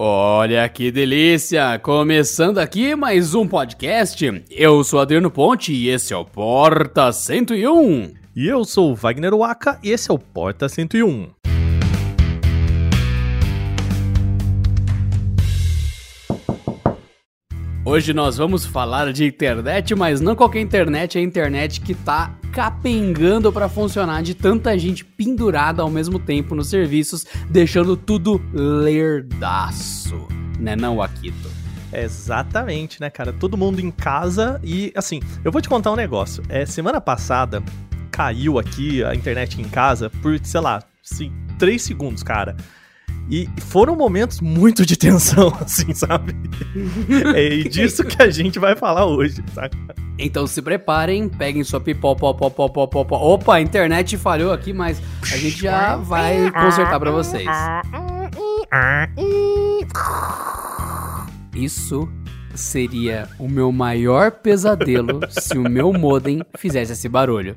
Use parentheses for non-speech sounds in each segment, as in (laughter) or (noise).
Olha que delícia! Começando aqui mais um podcast. Eu sou Adriano Ponte e esse é o Porta 101. E eu sou o Wagner Waka e esse é o Porta 101. Hoje nós vamos falar de internet, mas não qualquer internet, é a internet que tá capengando para funcionar de tanta gente pendurada ao mesmo tempo nos serviços, deixando tudo lerdaço. Né não, Akito? Exatamente, né, cara? Todo mundo em casa e, assim, eu vou te contar um negócio. É, semana passada caiu aqui a internet em casa por, sei lá, 3 segundos, cara. E foram momentos muito de tensão, (laughs) assim, sabe? é disso que a gente vai falar hoje, saca? Então se preparem, peguem sua pipoca. Opa, a internet falhou aqui, mas a gente já vai consertar para vocês. Isso seria o meu maior pesadelo se o meu modem fizesse esse barulho.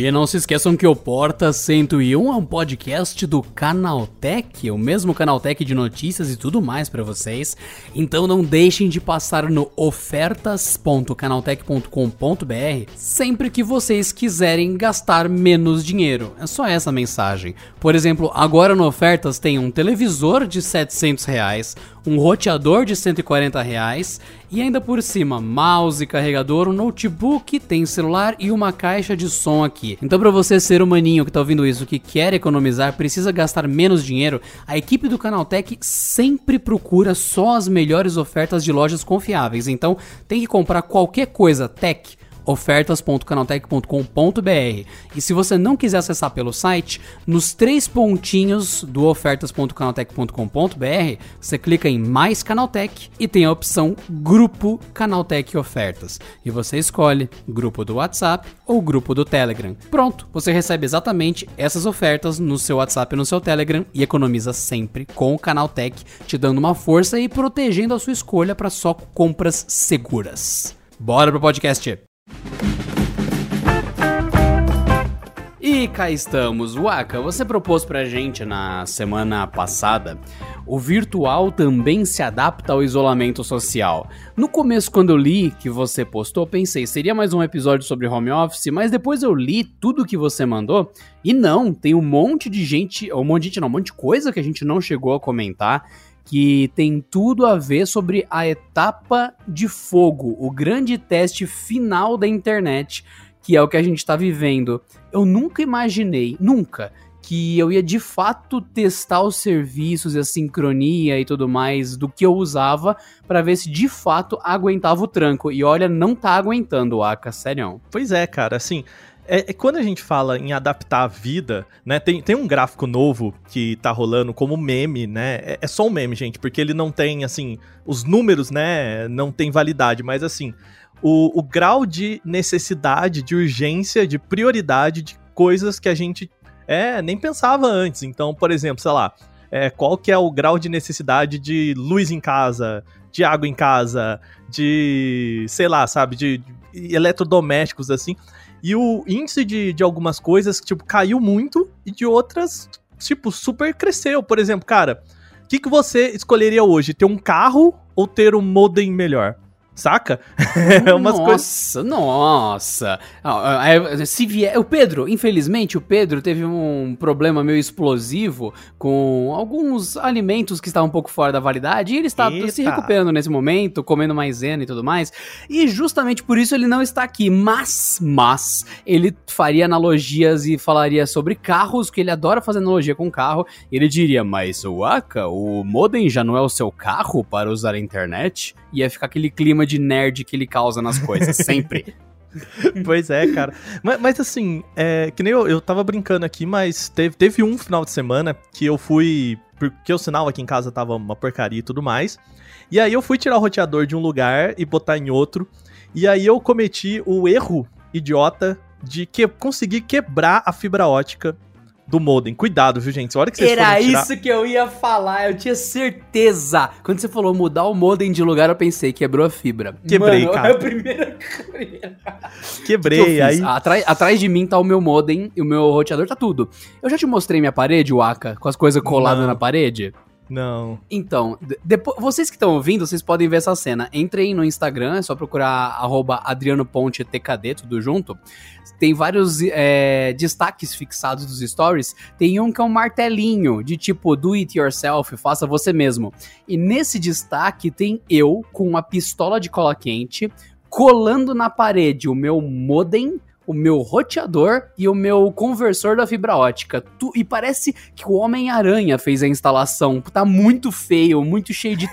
E não se esqueçam que o Porta 101 é um podcast do Canaltech, o mesmo Canaltech de notícias e tudo mais para vocês. Então não deixem de passar no ofertas.canaltech.com.br sempre que vocês quiserem gastar menos dinheiro. É só essa mensagem. Por exemplo, agora no Ofertas tem um televisor de 700 reais, um roteador de 140 reais e ainda por cima mouse, carregador, um notebook, tem celular e uma caixa de som aqui. Então para você ser maninho que tá ouvindo isso, que quer economizar, precisa gastar menos dinheiro, a equipe do Canaltech sempre procura só as melhores ofertas de lojas confiáveis. Então tem que comprar qualquer coisa tech ofertas.canaltech.com.br. E se você não quiser acessar pelo site, nos três pontinhos do ofertas.canaltech.com.br, você clica em Mais Canaltech e tem a opção Grupo Canaltech Ofertas. E você escolhe grupo do WhatsApp ou grupo do Telegram. Pronto, você recebe exatamente essas ofertas no seu WhatsApp e no seu Telegram e economiza sempre com o Canaltech, te dando uma força e protegendo a sua escolha para só compras seguras. Bora pro podcast! E cá estamos. Waka, você propôs pra gente na semana passada o virtual também se adapta ao isolamento social. No começo, quando eu li que você postou, pensei, seria mais um episódio sobre home office, mas depois eu li tudo que você mandou e não, tem um monte de gente, um monte de gente não, um monte de coisa que a gente não chegou a comentar que tem tudo a ver sobre a etapa de fogo, o grande teste final da internet, que é o que a gente está vivendo. Eu nunca imaginei, nunca, que eu ia de fato testar os serviços e a sincronia e tudo mais do que eu usava para ver se de fato aguentava o tranco. E olha, não tá aguentando, Aka, sério. Pois é, cara, assim, é, é, quando a gente fala em adaptar a vida, né? Tem, tem um gráfico novo que tá rolando como meme, né? É, é, só um meme, gente, porque ele não tem, assim, os números, né? Não tem validade, mas assim, o, o grau de necessidade, de urgência, de prioridade de coisas que a gente é, nem pensava antes. Então, por exemplo, sei lá, é, qual que é o grau de necessidade de luz em casa, de água em casa, de, sei lá, sabe, de, de eletrodomésticos, assim. E o índice de, de algumas coisas, tipo, caiu muito e de outras, tipo, super cresceu. Por exemplo, cara, o que, que você escolheria hoje? Ter um carro ou ter um modem melhor? Saca? (laughs) é umas nossa, nossa. Se vier... O Pedro, infelizmente, o Pedro teve um problema meio explosivo com alguns alimentos que estavam um pouco fora da validade e ele está Eita. se recuperando nesse momento, comendo maisena e tudo mais. E justamente por isso ele não está aqui. Mas, mas, ele faria analogias e falaria sobre carros, que ele adora fazer analogia com carro. E ele diria, mas o Aka, o modem já não é o seu carro para usar a internet? Ia ficar aquele clima de nerd que ele causa nas coisas, (laughs) sempre. pois é, cara. Mas, mas assim, é, que nem eu, eu tava brincando aqui, mas teve, teve um final de semana que eu fui. Porque o sinal aqui em casa tava uma porcaria e tudo mais. E aí eu fui tirar o roteador de um lugar e botar em outro. E aí eu cometi o erro idiota de que, conseguir quebrar a fibra ótica do modem. Cuidado, viu, gente? A hora que vocês Era tirar... isso que eu ia falar, eu tinha certeza. Quando você falou mudar o modem de lugar, eu pensei, quebrou a fibra. Quebrei, Mano, cara. É (laughs) a primeira Quebrei, que fiz? aí... Atrás, atrás de mim tá o meu modem e o meu roteador tá tudo. Eu já te mostrei minha parede, Waka, com as coisas coladas Não. na parede? Não. Então, de- depois, vocês que estão ouvindo, vocês podem ver essa cena. Entrem no Instagram, é só procurar arroba Adriano Ponte TKD, tudo junto. Tem vários é, destaques fixados dos stories. Tem um que é um martelinho, de tipo, do it yourself, faça você mesmo. E nesse destaque tem eu com uma pistola de cola quente, colando na parede o meu modem, o meu roteador e o meu conversor da fibra ótica. Tu- e parece que o Homem-Aranha fez a instalação. Tá muito feio, muito cheio de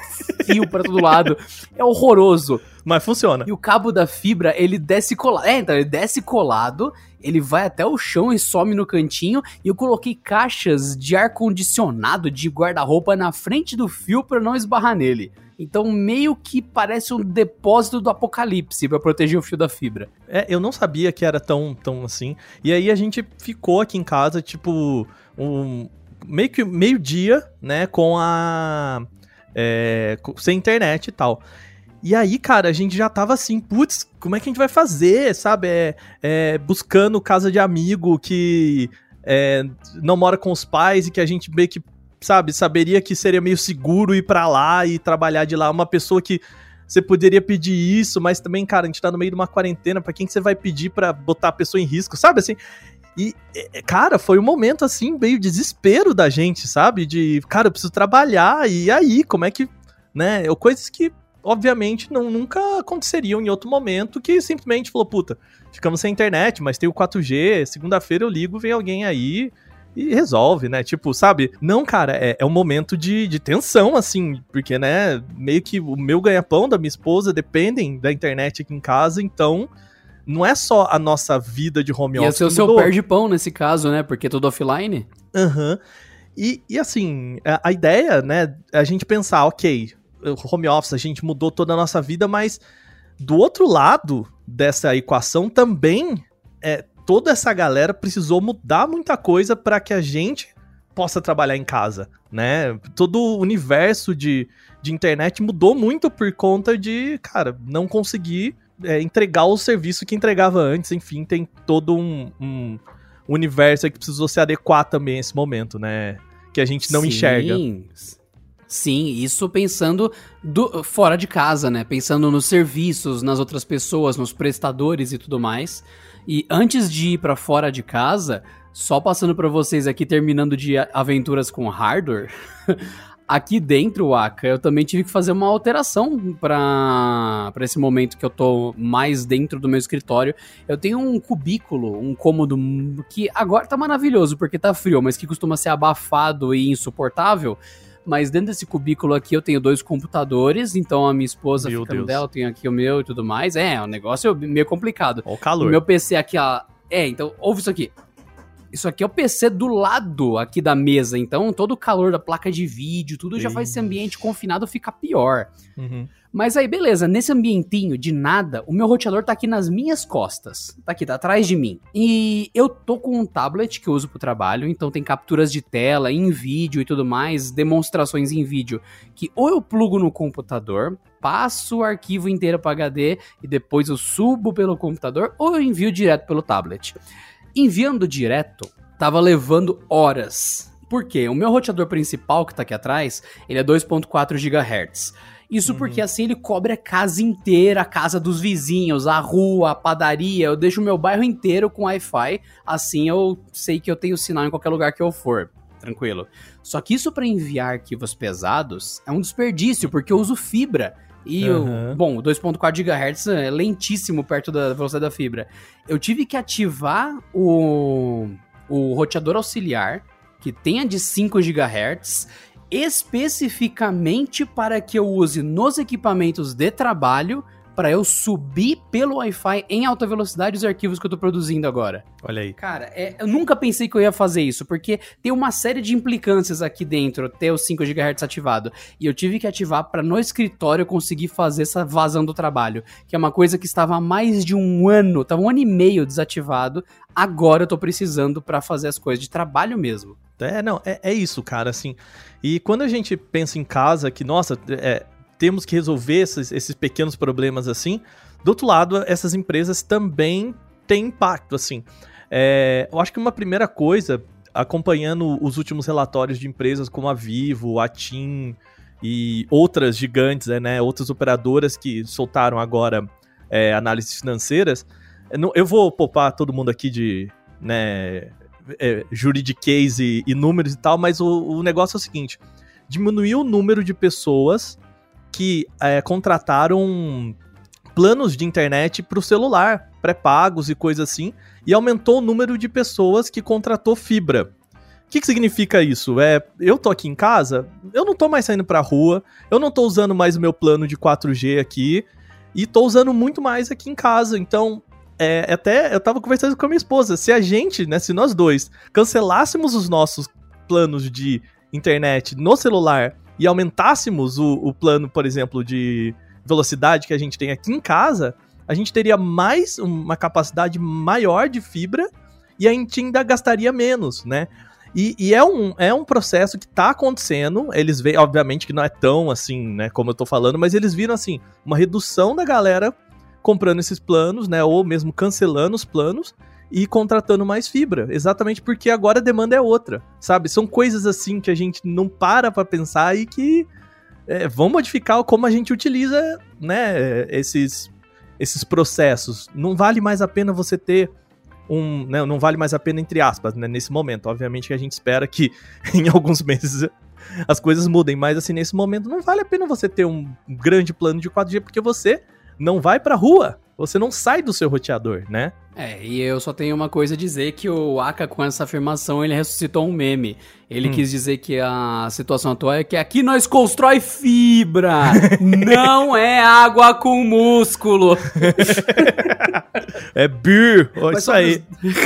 fio pra todo lado. É horroroso. Mas funciona. E o cabo da fibra, ele desce colado. É, então, ele desce colado, ele vai até o chão e some no cantinho. E eu coloquei caixas de ar-condicionado, de guarda-roupa na frente do fio pra não esbarrar nele. Então, meio que parece um depósito do apocalipse pra proteger o fio da fibra. É, eu não sabia que era tão, tão assim. E aí a gente ficou aqui em casa, tipo, um, meio que meio-dia, né, com a. é, sem internet e tal. E aí, cara, a gente já tava assim, putz, como é que a gente vai fazer, sabe? É, é, buscando casa de amigo que é, não mora com os pais e que a gente meio que, sabe, saberia que seria meio seguro ir pra lá e trabalhar de lá. Uma pessoa que você poderia pedir isso, mas também, cara, a gente tá no meio de uma quarentena, pra quem que você vai pedir pra botar a pessoa em risco, sabe assim? E, é, cara, foi um momento assim, meio desespero da gente, sabe? De, cara, eu preciso trabalhar, e aí, como é que, né? Coisas que, obviamente, não, nunca aconteceriam em outro momento, que simplesmente falou, puta, ficamos sem internet, mas tem o 4G, segunda-feira eu ligo, vem alguém aí, e resolve, né? Tipo, sabe? Não, cara, é, é um momento de, de tensão, assim, porque, né, meio que o meu ganha-pão da minha esposa dependem da internet aqui em casa, então não é só a nossa vida de home Ia office. ser o seu perde-pão nesse caso, né? Porque é tudo offline. Aham. E, e assim, a, a ideia, né, é a gente pensar, ok, home office, a gente mudou toda a nossa vida, mas do outro lado dessa equação também é toda essa galera precisou mudar muita coisa para que a gente possa trabalhar em casa, né? Todo o universo de, de internet mudou muito por conta de, cara, não conseguir é, entregar o serviço que entregava antes. Enfim, tem todo um, um universo aí que precisou se adequar também a esse momento, né? Que a gente não Sim. enxerga. Sim, isso pensando do- fora de casa, né? Pensando nos serviços, nas outras pessoas, nos prestadores e tudo mais. E antes de ir pra fora de casa, só passando pra vocês aqui, terminando de aventuras com hardware, (laughs) aqui dentro, Aka, eu também tive que fazer uma alteração pra esse momento que eu tô mais dentro do meu escritório. Eu tenho um cubículo, um cômodo que agora tá maravilhoso porque tá frio, mas que costuma ser abafado e insuportável. Mas dentro desse cubículo aqui eu tenho dois computadores, então a minha esposa Meu fica no dela, eu tenho aqui o meu e tudo mais. É, é um negócio meio complicado. Ó o O calor. meu PC aqui, ó. É, então, ouve isso aqui. Isso aqui é o PC do lado aqui da mesa, então todo o calor da placa de vídeo, tudo já faz esse ambiente confinado ficar pior. Uhum. Mas aí, beleza, nesse ambientinho de nada, o meu roteador tá aqui nas minhas costas. Tá aqui, tá atrás de mim. E eu tô com um tablet que eu uso pro trabalho, então tem capturas de tela em vídeo e tudo mais, demonstrações em vídeo, que ou eu plugo no computador, passo o arquivo inteiro para HD e depois eu subo pelo computador, ou eu envio direto pelo tablet. Enviando direto, tava levando horas. Por quê? O meu roteador principal que tá aqui atrás, ele é 2.4 GHz. Isso Uhum. porque assim ele cobre a casa inteira, a casa dos vizinhos, a rua, a padaria. Eu deixo o meu bairro inteiro com Wi-Fi. Assim eu sei que eu tenho sinal em qualquer lugar que eu for. Tranquilo. Só que isso para enviar arquivos pesados é um desperdício, porque eu uso fibra. E, Uhum. o, bom, o 2.4 GHz é lentíssimo perto da velocidade da fibra. Eu tive que ativar o, o roteador auxiliar, que tenha de 5 GHz, especificamente para que eu use nos equipamentos de trabalho para eu subir pelo Wi-Fi em alta velocidade os arquivos que eu tô produzindo agora. Olha aí. Cara, é, eu nunca pensei que eu ia fazer isso, porque tem uma série de implicâncias aqui dentro, ter o 5 GHz ativado. E eu tive que ativar para no escritório conseguir fazer essa vazão do trabalho, que é uma coisa que estava há mais de um ano, estava um ano e meio desativado. Agora eu tô precisando para fazer as coisas de trabalho mesmo. É, não, é, é isso, cara, assim. E quando a gente pensa em casa, que, nossa, é, temos que resolver esses, esses pequenos problemas assim, do outro lado, essas empresas também têm impacto, assim. É, eu acho que uma primeira coisa, acompanhando os últimos relatórios de empresas como a Vivo, a TIM e outras gigantes, né, outras operadoras que soltaram agora é, análises financeiras, eu vou poupar todo mundo aqui de né, é, juridiquês e, e, números e tal, mas o, o, negócio é o seguinte: diminuiu o número de pessoas que é, contrataram planos de internet para o celular, pré-pagos e coisa assim, e aumentou o número de pessoas que contratou fibra. O que, que, significa isso? É, eu tô aqui em casa, eu não tô mais saindo pra rua, eu não tô usando mais o meu plano de 4G aqui, e tô usando muito mais aqui em casa. Então, é, até eu tava conversando com a minha esposa, se a gente, né, se nós dois, cancelássemos os nossos planos de internet no celular e aumentássemos o, o plano, por exemplo, de velocidade que a gente tem aqui em casa, a gente teria mais uma capacidade maior de fibra e a gente ainda gastaria menos, né? E, e, é, um, é um processo que tá acontecendo. Eles veem, obviamente, que não é tão assim, né, como eu tô falando, mas eles viram assim, uma redução da galera comprando esses planos, né? Ou mesmo cancelando os planos e contratando mais fibra. Exatamente porque agora a demanda é outra, sabe? São coisas assim que a gente não para pra pensar e que é, vão modificar como a gente utiliza, né? Esses, esses processos. Não vale mais a pena você ter um. Né, não vale mais a pena, entre aspas, né, nesse momento. Obviamente que a gente espera que (laughs) em alguns meses as coisas mudem, mas assim, nesse momento não vale a pena você ter um grande plano de 4G, porque você não vai pra rua. Você não sai do seu roteador, né? É, e eu só tenho uma coisa a dizer que o Aka com essa afirmação ele ressuscitou um meme. Ele hum. quis dizer que a situação atual é que aqui nós constrói fibra, (laughs) não é água com músculo. (laughs) é beer, olha isso aí.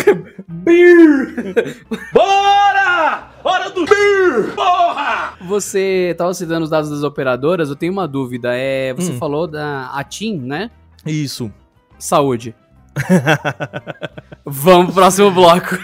(laughs) beer! Bora! Hora do beer! Porra! Você tava citando os dados das operadoras, eu tenho uma dúvida. É, você hum. falou da Atim, né? Isso. Saúde. (laughs) Vamos pro próximo bloco.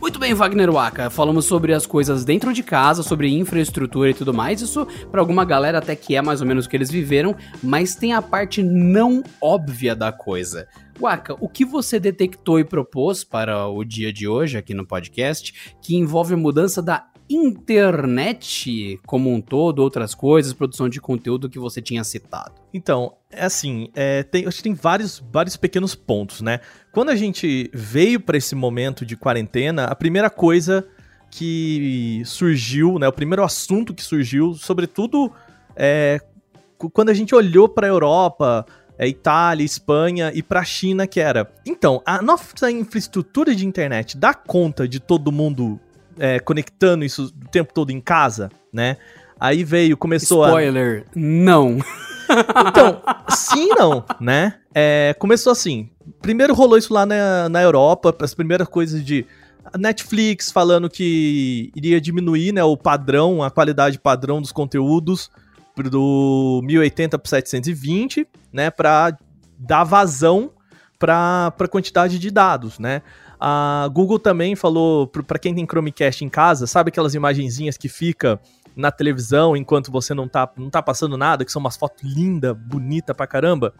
Muito bem, Wagner Waka. Falamos sobre as coisas dentro de casa, sobre infraestrutura e tudo mais. Isso, para alguma galera, até que é mais ou menos o que eles viveram, mas tem a parte não óbvia da coisa. Waka, o que você detectou e propôs para o dia de hoje aqui no podcast que envolve a mudança da internet como um todo, outras coisas, produção de conteúdo que você tinha citado? Então, é assim, é, tem, acho que tem vários, vários pequenos pontos, né? Quando a gente veio para esse momento de quarentena, a primeira coisa que surgiu, né? O primeiro assunto que surgiu, sobretudo é, quando a gente olhou para a Europa, é, Itália, Espanha e para a China, que era. Então, a nossa infraestrutura de internet dá conta de todo mundo é, conectando isso o tempo todo em casa, né? Aí veio, começou Spoiler, a... não. (laughs) Então, sim não, né? É, começou assim. Primeiro rolou isso lá na, na Europa, as primeiras coisas de Netflix falando que iria diminuir né, o padrão, a qualidade padrão dos conteúdos do 1080 para 720, né, para dar vazão para a quantidade de dados, né? A Google também falou, para quem tem Chromecast em casa, sabe aquelas imagenzinhas que fica na televisão enquanto você não tá, não tá passando nada, que são umas fotos lindas, bonita pra caramba?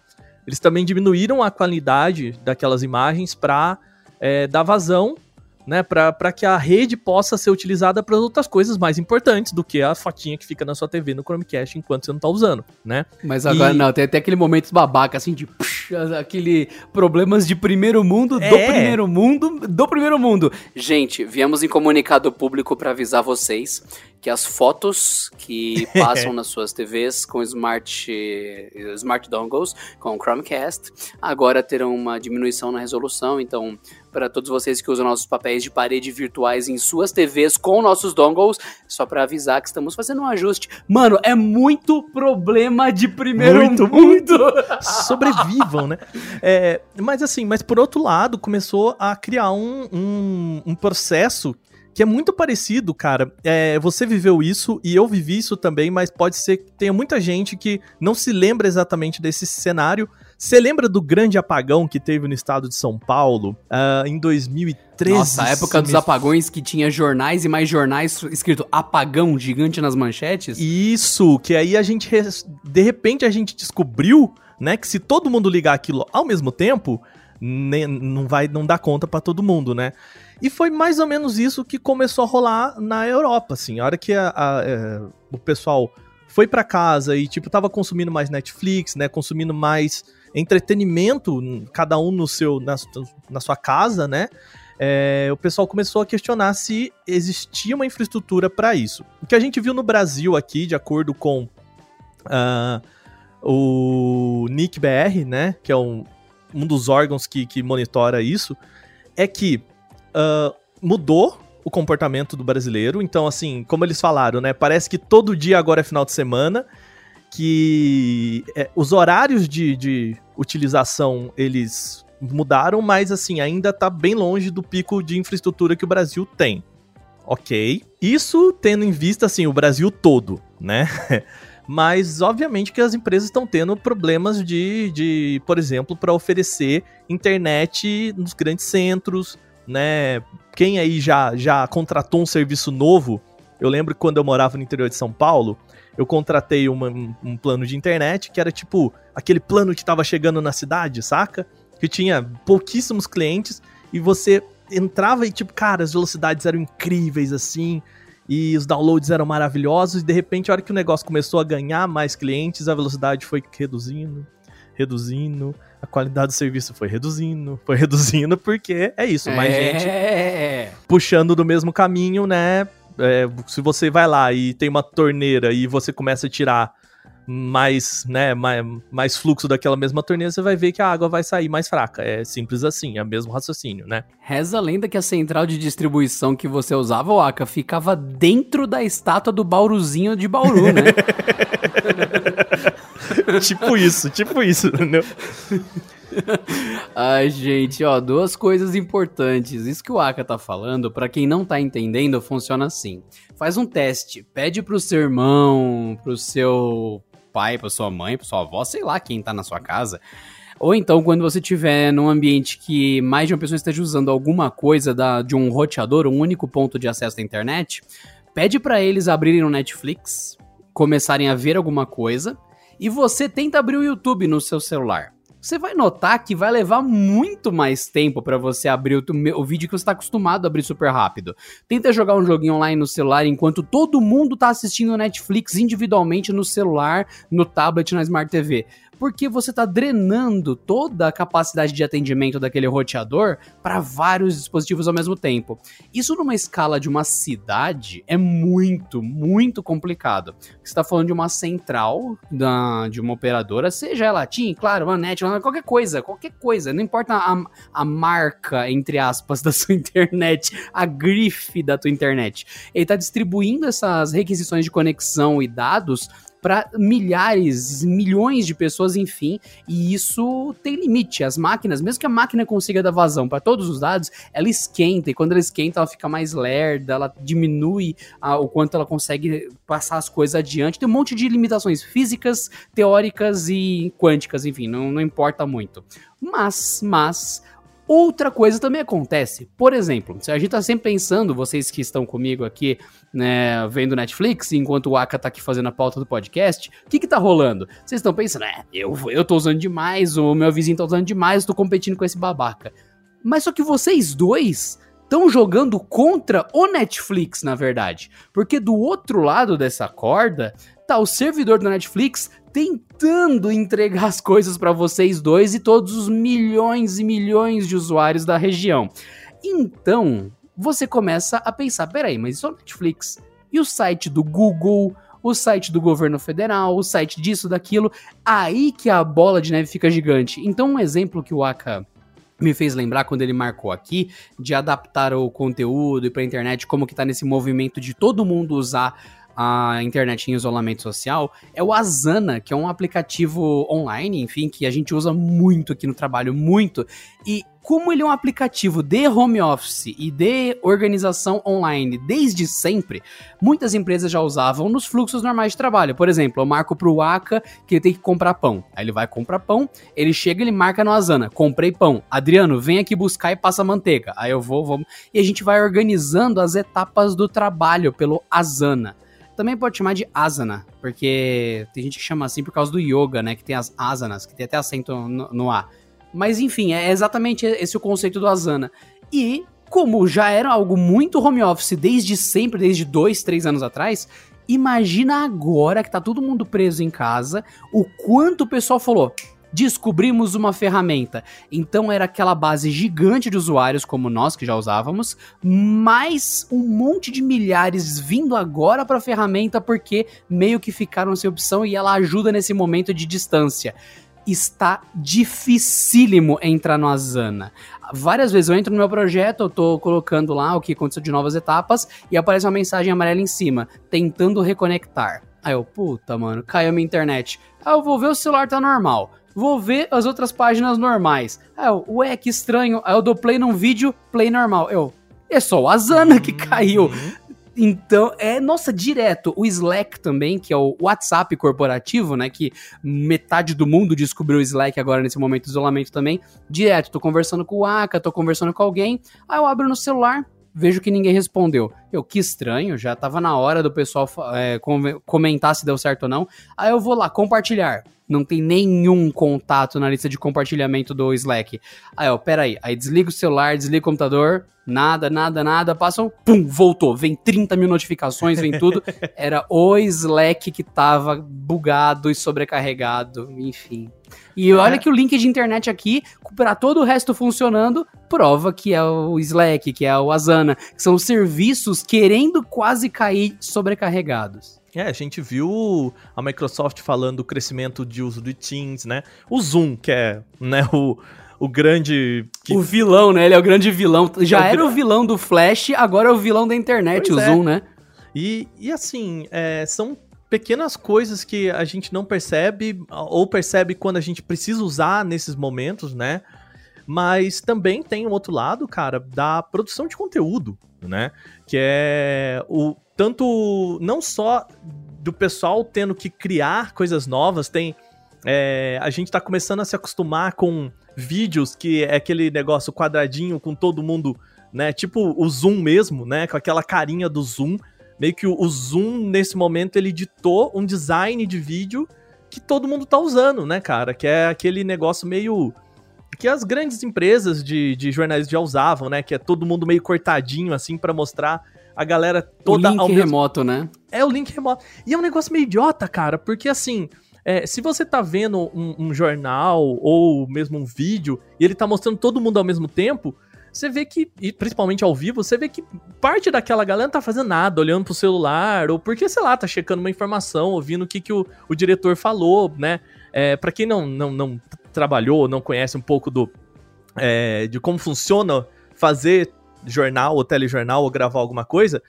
Eles também diminuíram a qualidade daquelas imagens para é, dar vazão né, para que a rede possa ser utilizada para outras coisas mais importantes do que a fotinha que fica na sua TV no Chromecast enquanto você não tá usando, né? Mas agora e... não, tem até aquele momento babaca assim de psh, aquele problemas de primeiro mundo, é. do primeiro mundo, do primeiro mundo. Gente, viemos em comunicado público para avisar vocês que as fotos que (laughs) passam nas suas TVs com smart, smart dongles, com Chromecast, agora terão uma diminuição na resolução. Então, para todos vocês que usam nossos papéis de parede virtuais em suas TVs com nossos dongles, só para avisar que estamos fazendo um ajuste. Mano, é muito problema de primeiro muito, mundo. (laughs) Sobrevivam, né? É, mas assim, mas por outro lado, começou a criar um, um, um processo que é muito parecido, cara. É, você viveu isso e eu vivi isso também, mas pode ser que tenha muita gente que não se lembra exatamente desse cenário. Você lembra do grande apagão que teve no estado de São Paulo uh, em 2013? Nossa, a época dos apagões que tinha jornais e mais jornais escrito apagão gigante nas manchetes? Isso, que aí a gente, de repente a gente descobriu, né, que se todo mundo ligar aquilo ao mesmo tempo, nem, não vai não dar conta para todo mundo, né? E foi mais ou menos isso que começou a rolar na Europa, assim. A hora que a, a, a, é, o pessoal foi para casa e, tipo, tava consumindo mais Netflix, né? Consumindo mais entretenimento, cada um no seu, na, na sua casa, né? É, o pessoal começou a questionar se existia uma infraestrutura para isso. O que a gente viu no Brasil aqui, de acordo com uh, o NICBR, né? Que é um, um dos órgãos que, que monitora isso, é que uh, mudou o comportamento do brasileiro. Então, assim, como eles falaram, né? Parece que todo dia agora é final de semana, que é, os horários de, de utilização eles mudaram, mas assim, ainda tá bem longe do pico de infraestrutura que o Brasil tem. Ok. Isso tendo em vista, assim, o Brasil todo, né? (laughs) mas obviamente que as empresas estão tendo problemas de, de por exemplo, para oferecer internet nos grandes centros, né? Quem aí já, já contratou um serviço novo? Eu lembro quando eu morava no interior de São Paulo, eu contratei uma, um plano de internet que era tipo aquele plano que tava chegando na cidade, saca? Que tinha pouquíssimos clientes e você entrava e, tipo, cara, as velocidades eram incríveis assim, e os downloads eram maravilhosos, e de repente, a hora que o negócio começou a ganhar mais clientes, a velocidade foi reduzindo, reduzindo, a qualidade do serviço foi reduzindo, foi (laughs) reduzindo, porque é isso, mais é... gente puxando do mesmo caminho, né? É, se você vai lá e tem uma torneira e você começa a tirar mais, né, mais, mais fluxo daquela mesma torneira, você vai ver que a água vai sair mais fraca. É simples assim, é o mesmo raciocínio, né? Reza a lenda que a central de distribuição que você usava, o Aka, ficava dentro da estátua do Bauruzinho de Bauru, né? (laughs) tipo isso, tipo isso, entendeu? (laughs) Ai, gente, ó, duas coisas importantes. Isso que o Aka tá falando, para quem não tá entendendo, funciona assim. Faz um teste, pede pro seu irmão, pro seu pai, pra sua mãe, pra sua avó, sei lá quem tá na sua casa. Ou então, quando você tiver num ambiente que mais de uma pessoa esteja usando alguma coisa da, de um roteador, um único ponto de acesso à internet, pede para eles abrirem o Netflix, começarem a ver alguma coisa, e você tenta abrir o YouTube no seu celular você vai notar que vai levar muito mais tempo para você abrir o, o, vídeo que você está acostumado a abrir super rápido. Tenta jogar um joguinho online no celular enquanto todo mundo está assistindo Netflix individualmente no celular, no tablet, na Smart TV porque você está drenando toda a capacidade de atendimento daquele roteador para vários dispositivos ao mesmo tempo. Isso numa escala de uma cidade é muito, muito complicado. Você está falando de uma central da, de uma operadora, seja ela TIM, claro, uma net, qualquer coisa, qualquer coisa, não importa a, a marca, entre aspas, da sua (laughs) internet, a grife da tua internet. Ele está distribuindo essas requisições de conexão e dados para milhares, milhões de pessoas, enfim, e isso tem limite. As máquinas, mesmo que a máquina consiga dar vazão para todos os dados, ela esquenta, e quando ela esquenta, ela fica mais lerda, ela diminui a, o quanto ela consegue passar as coisas adiante. Tem um monte de limitações físicas, teóricas e quânticas, enfim, não, não importa muito. Mas, mas, Outra coisa também acontece. Por exemplo, se a gente tá sempre pensando, vocês que estão comigo aqui, né, vendo Netflix, enquanto o Aka tá aqui fazendo a pauta do podcast, o que que tá rolando? Vocês estão pensando, é, eu, eu tô usando demais, o meu vizinho tá usando demais, tô competindo com esse babaca. Mas só que vocês dois estão jogando contra o Netflix, na verdade. Porque do outro lado dessa corda tá o servidor do Netflix tentando entregar as coisas para vocês dois e todos os milhões e milhões de usuários da região. Então, você começa a pensar, peraí, mas isso é o Netflix. E o site do Google, o site do governo federal, o site disso, daquilo. Aí que a bola de neve fica gigante. Então, um exemplo que o Aka me fez lembrar quando ele marcou aqui de adaptar o conteúdo para a internet, como que tá nesse movimento de todo mundo usar a internet em isolamento social é o Asana, que é um aplicativo online, enfim, que a gente usa muito aqui no trabalho, muito. E como ele é um aplicativo de home office e de organização online desde sempre, muitas empresas já usavam nos fluxos normais de trabalho. Por exemplo, eu marco pro Aka que ele tem que comprar pão. Aí ele vai comprar pão, ele chega, ele marca no Asana, comprei pão. Adriano, vem aqui buscar e passa manteiga. Aí eu vou, vamos. E a gente vai organizando as etapas do trabalho pelo Asana. Também pode chamar de asana, porque tem gente que chama assim por causa do yoga, né? Que tem as asanas, que tem até acento no, no A. Mas enfim, é exatamente esse o conceito do asana. E como já era algo muito home office desde sempre, desde dois, três anos atrás, imagina agora que tá todo mundo preso em casa, o quanto o pessoal falou: descobrimos uma ferramenta. Então era aquela base gigante de usuários, como nós que já usávamos, mais um monte de milhares vindo agora para a ferramenta porque meio que ficaram sem opção e ela ajuda nesse momento de distância. Está dificílimo entrar no Asana. Várias vezes eu entro no meu projeto, eu tô colocando lá o que aconteceu de novas etapas e aparece uma mensagem amarela em cima, tentando reconectar. Aí eu, puta, mano, caiu minha internet. Aí eu vou ver o celular tá normal. Vou ver as outras páginas normais. Aí eu, ué, que estranho. Aí eu dou play num vídeo, play normal. Eu, é só o Asana que caiu. Uhum. Então, é, nossa, direto. O Slack também, que é o WhatsApp corporativo, né? Que metade do mundo descobriu o Slack agora nesse momento de isolamento também. Direto, tô conversando com o Aka, tô conversando com alguém. Aí eu abro no celular, vejo que ninguém respondeu. Eu, que estranho, já tava na hora do pessoal é, comentar se deu certo ou não. Aí eu vou lá, compartilhar. Não tem nenhum contato na lista de compartilhamento do Slack. Aí, ó, pera aí. Aí desliga o celular, desliga o computador, nada, nada, nada, passam, pum, voltou. Vem 30 mil notificações, vem tudo. (laughs) Era o Slack que tava bugado e sobrecarregado, enfim. E olha é. que o link de internet aqui, para todo o resto funcionando, prova que é o Slack, que é o Asana, que são serviços querendo quase cair sobrecarregados. É, a gente viu a Microsoft falando do crescimento de uso de Teams, né? O Zoom, que é né, o, o grande. Que... O vilão, né? Ele é o grande vilão. Já é era o vilão do Flash, agora é o vilão da internet, pois o é. Zoom, né? E, e assim, é, são pequenas coisas que a gente não percebe, ou percebe quando a gente precisa usar nesses momentos, né? Mas também tem um outro lado, cara, da produção de conteúdo, né? Que é o tanto não só do pessoal tendo que criar coisas novas, tem é, a gente tá começando a se acostumar com vídeos que é aquele negócio quadradinho com todo mundo, né? Tipo o Zoom mesmo, né? Com aquela carinha do Zoom. Meio que o, o Zoom, nesse momento, ele ditou um design de vídeo que todo mundo tá usando, né, cara? Que é aquele negócio meio que as grandes empresas de, de jornalismo já usavam, né? Que é todo mundo meio cortadinho, assim, para mostrar a galera toda o link ao mesmo... remoto, né? É o link remoto. E é um negócio meio idiota, cara, porque assim, é, se você tá vendo um, um, jornal ou mesmo um vídeo e ele tá mostrando todo mundo ao mesmo tempo, você vê que, e principalmente ao vivo, você vê que parte daquela galera não tá fazendo nada, olhando pro celular, ou porque, sei lá, tá checando uma informação, ouvindo o que, que o, o diretor falou, né? É, para quem não, não, não trabalhou, não conhece um pouco do é, de como funciona fazer jornal ou telejornal ou gravar alguma coisa,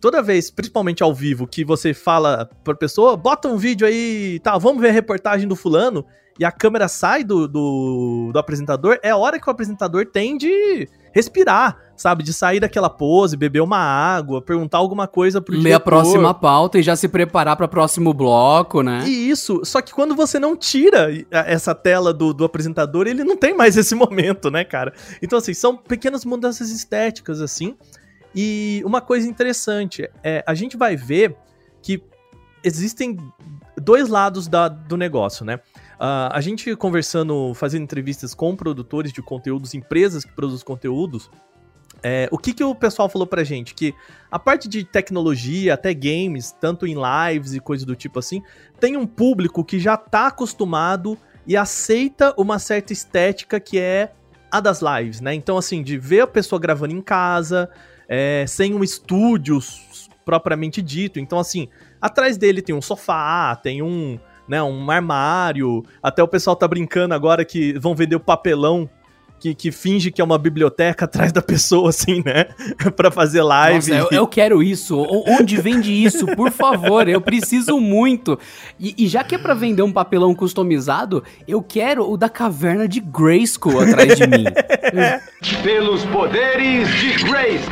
toda vez, principalmente ao vivo, que você fala pra pessoa, bota um vídeo aí, tá, vamos ver a reportagem do fulano, e a câmera sai do, do, do apresentador, é a hora que o apresentador tem de respirar, sabe? De sair daquela pose, beber uma água, perguntar alguma coisa pro Ler diretor. a próxima pauta e já se preparar para próximo bloco, né? E isso, só que quando você não tira essa tela do, do apresentador, ele não tem mais esse (laughs) momento, né, cara? Então, assim, são pequenas mudanças estéticas, assim. E uma coisa interessante, é, a gente vai ver que existem dois lados da, do negócio, né? Uh, a gente conversando, fazendo entrevistas com produtores de conteúdos, empresas que produzem conteúdos, é, o que, que o pessoal falou pra gente? Que a parte de tecnologia, até games, tanto em lives e coisas do tipo assim, tem um público que já tá acostumado e aceita uma certa estética que é a das lives, né? Então, assim, de ver a pessoa gravando em casa, é, sem um estúdio propriamente dito. Então, assim, atrás dele tem um sofá, tem um, né, um armário. Até o pessoal tá brincando agora que vão vender o papelão que, que, finge que é uma biblioteca atrás da pessoa, assim, né? (laughs) pra fazer live. Nossa, eu, eu, quero isso. Onde vende isso? Por favor, eu preciso muito. E, e, já que é pra vender um papelão customizado, eu quero o da caverna de Grayskull atrás de mim. (laughs) Pelos poderes de Grayskull.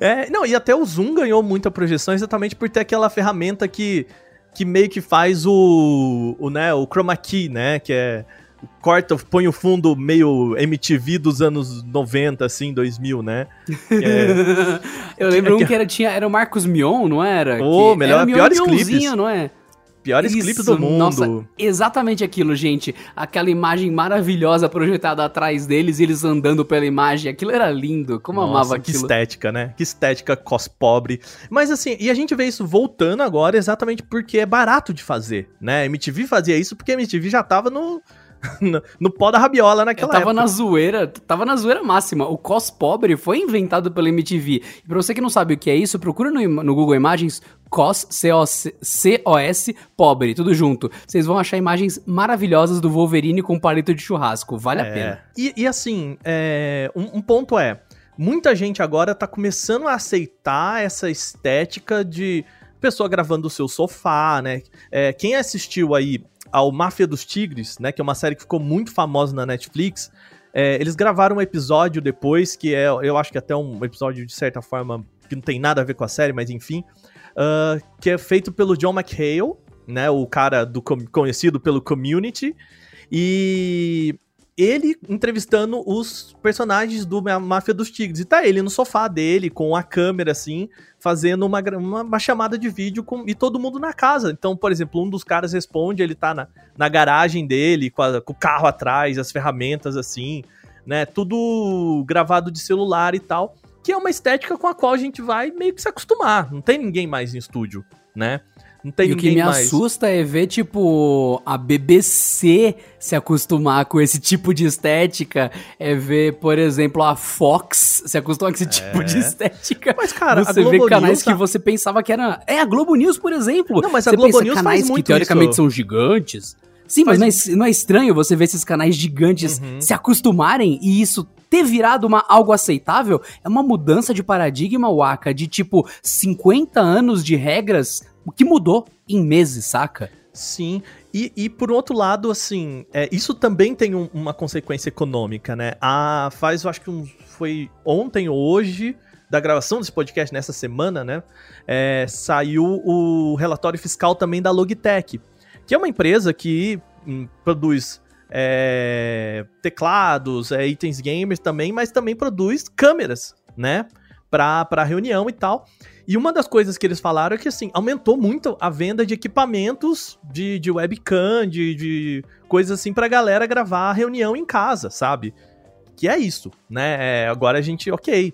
É, não, e até o Zoom ganhou muita projeção exatamente por ter aquela ferramenta que, que meio que faz o, o, né, o chroma key, né, que é corta, põe o fundo meio MTV dos anos 90, assim, 2000, né? É... (laughs) Eu lembro um que era, tinha, era o Marcos Mion, não era? Oh, melhor, era piores clipes. não é? Piores Isso, clipes do mundo. Nossa, exatamente aquilo, gente. Aquela imagem maravilhosa projetada atrás deles eles andando pela imagem. Aquilo era lindo. Como Nossa, amava aquilo. Que estética, né? Que estética cos pobre. Mas assim, e a gente vê isso voltando agora exatamente porque é barato de fazer, né? A MTV fazia isso porque a MTV já tava no (laughs) no, no pó da rabiola naquela Eu tava época. na zoeira, tava na zoeira máxima. O cos pobre foi inventado pela MTV. E pra você que não sabe o que é isso, procura no, no Google Imagens COS, C-O-S, pobre, tudo junto. Vocês vão achar imagens maravilhosas do Wolverine com palito de churrasco. Vale é. a pena. E, e assim, é, um, um ponto é, muita gente agora tá começando a aceitar essa estética de pessoa gravando o seu sofá, né? É, quem assistiu aí ao Máfia dos Tigres, né? Que é uma série que ficou muito famosa na Netflix. É, eles gravaram um episódio depois, que é, eu acho que até um episódio de certa forma que não tem nada a ver com a série, mas enfim, uh, que é feito pelo John McHale, né, o cara do conhecido pelo Community, e ele entrevistando os personagens do Máfia dos Tigres. E tá ele no sofá dele, com a câmera assim, fazendo uma, uma, uma, chamada de vídeo com, e todo mundo na casa. Então, por exemplo, um dos caras responde, ele tá na, na garagem dele, com, a, com o carro atrás, as ferramentas assim, né? Tudo gravado de celular e tal. Que é uma estética com a qual a gente vai meio que se acostumar. Não tem ninguém mais em estúdio, né? Não tem e o que me mais. assusta é ver, tipo, a BBC se acostumar com esse tipo de estética. É ver, por exemplo, a Fox se acostumar com esse é. tipo de estética. Mas, cara, você vê canais News, que você pensava que era. É, a Globo News, por exemplo. Não, mas a você Globo News canais faz muito que teoricamente isso. são gigantes. Sim, mas, mas não, é, não, é, estranho você ver esses canais gigantes uhum. se acostumarem e isso ter virado uma, algo aceitável? É uma mudança de paradigma, Waka, de tipo 50 anos de regras o que mudou em meses, saca? Sim, e, e por outro lado, assim, é, isso também tem um, uma consequência econômica, né? Ah, faz, eu acho que um, foi ontem ou hoje, da gravação desse podcast, nessa semana, né? É, saiu o relatório fiscal também da Logitech, que é uma empresa que produz é, teclados, é, itens gamers também, mas também produz câmeras, né? Para reunião e tal. E uma das coisas que eles falaram é que, assim, aumentou muito a venda de equipamentos de, de webcam, de, de coisas assim pra galera gravar reunião em casa, sabe? Que é isso, né? É, agora a gente, ok.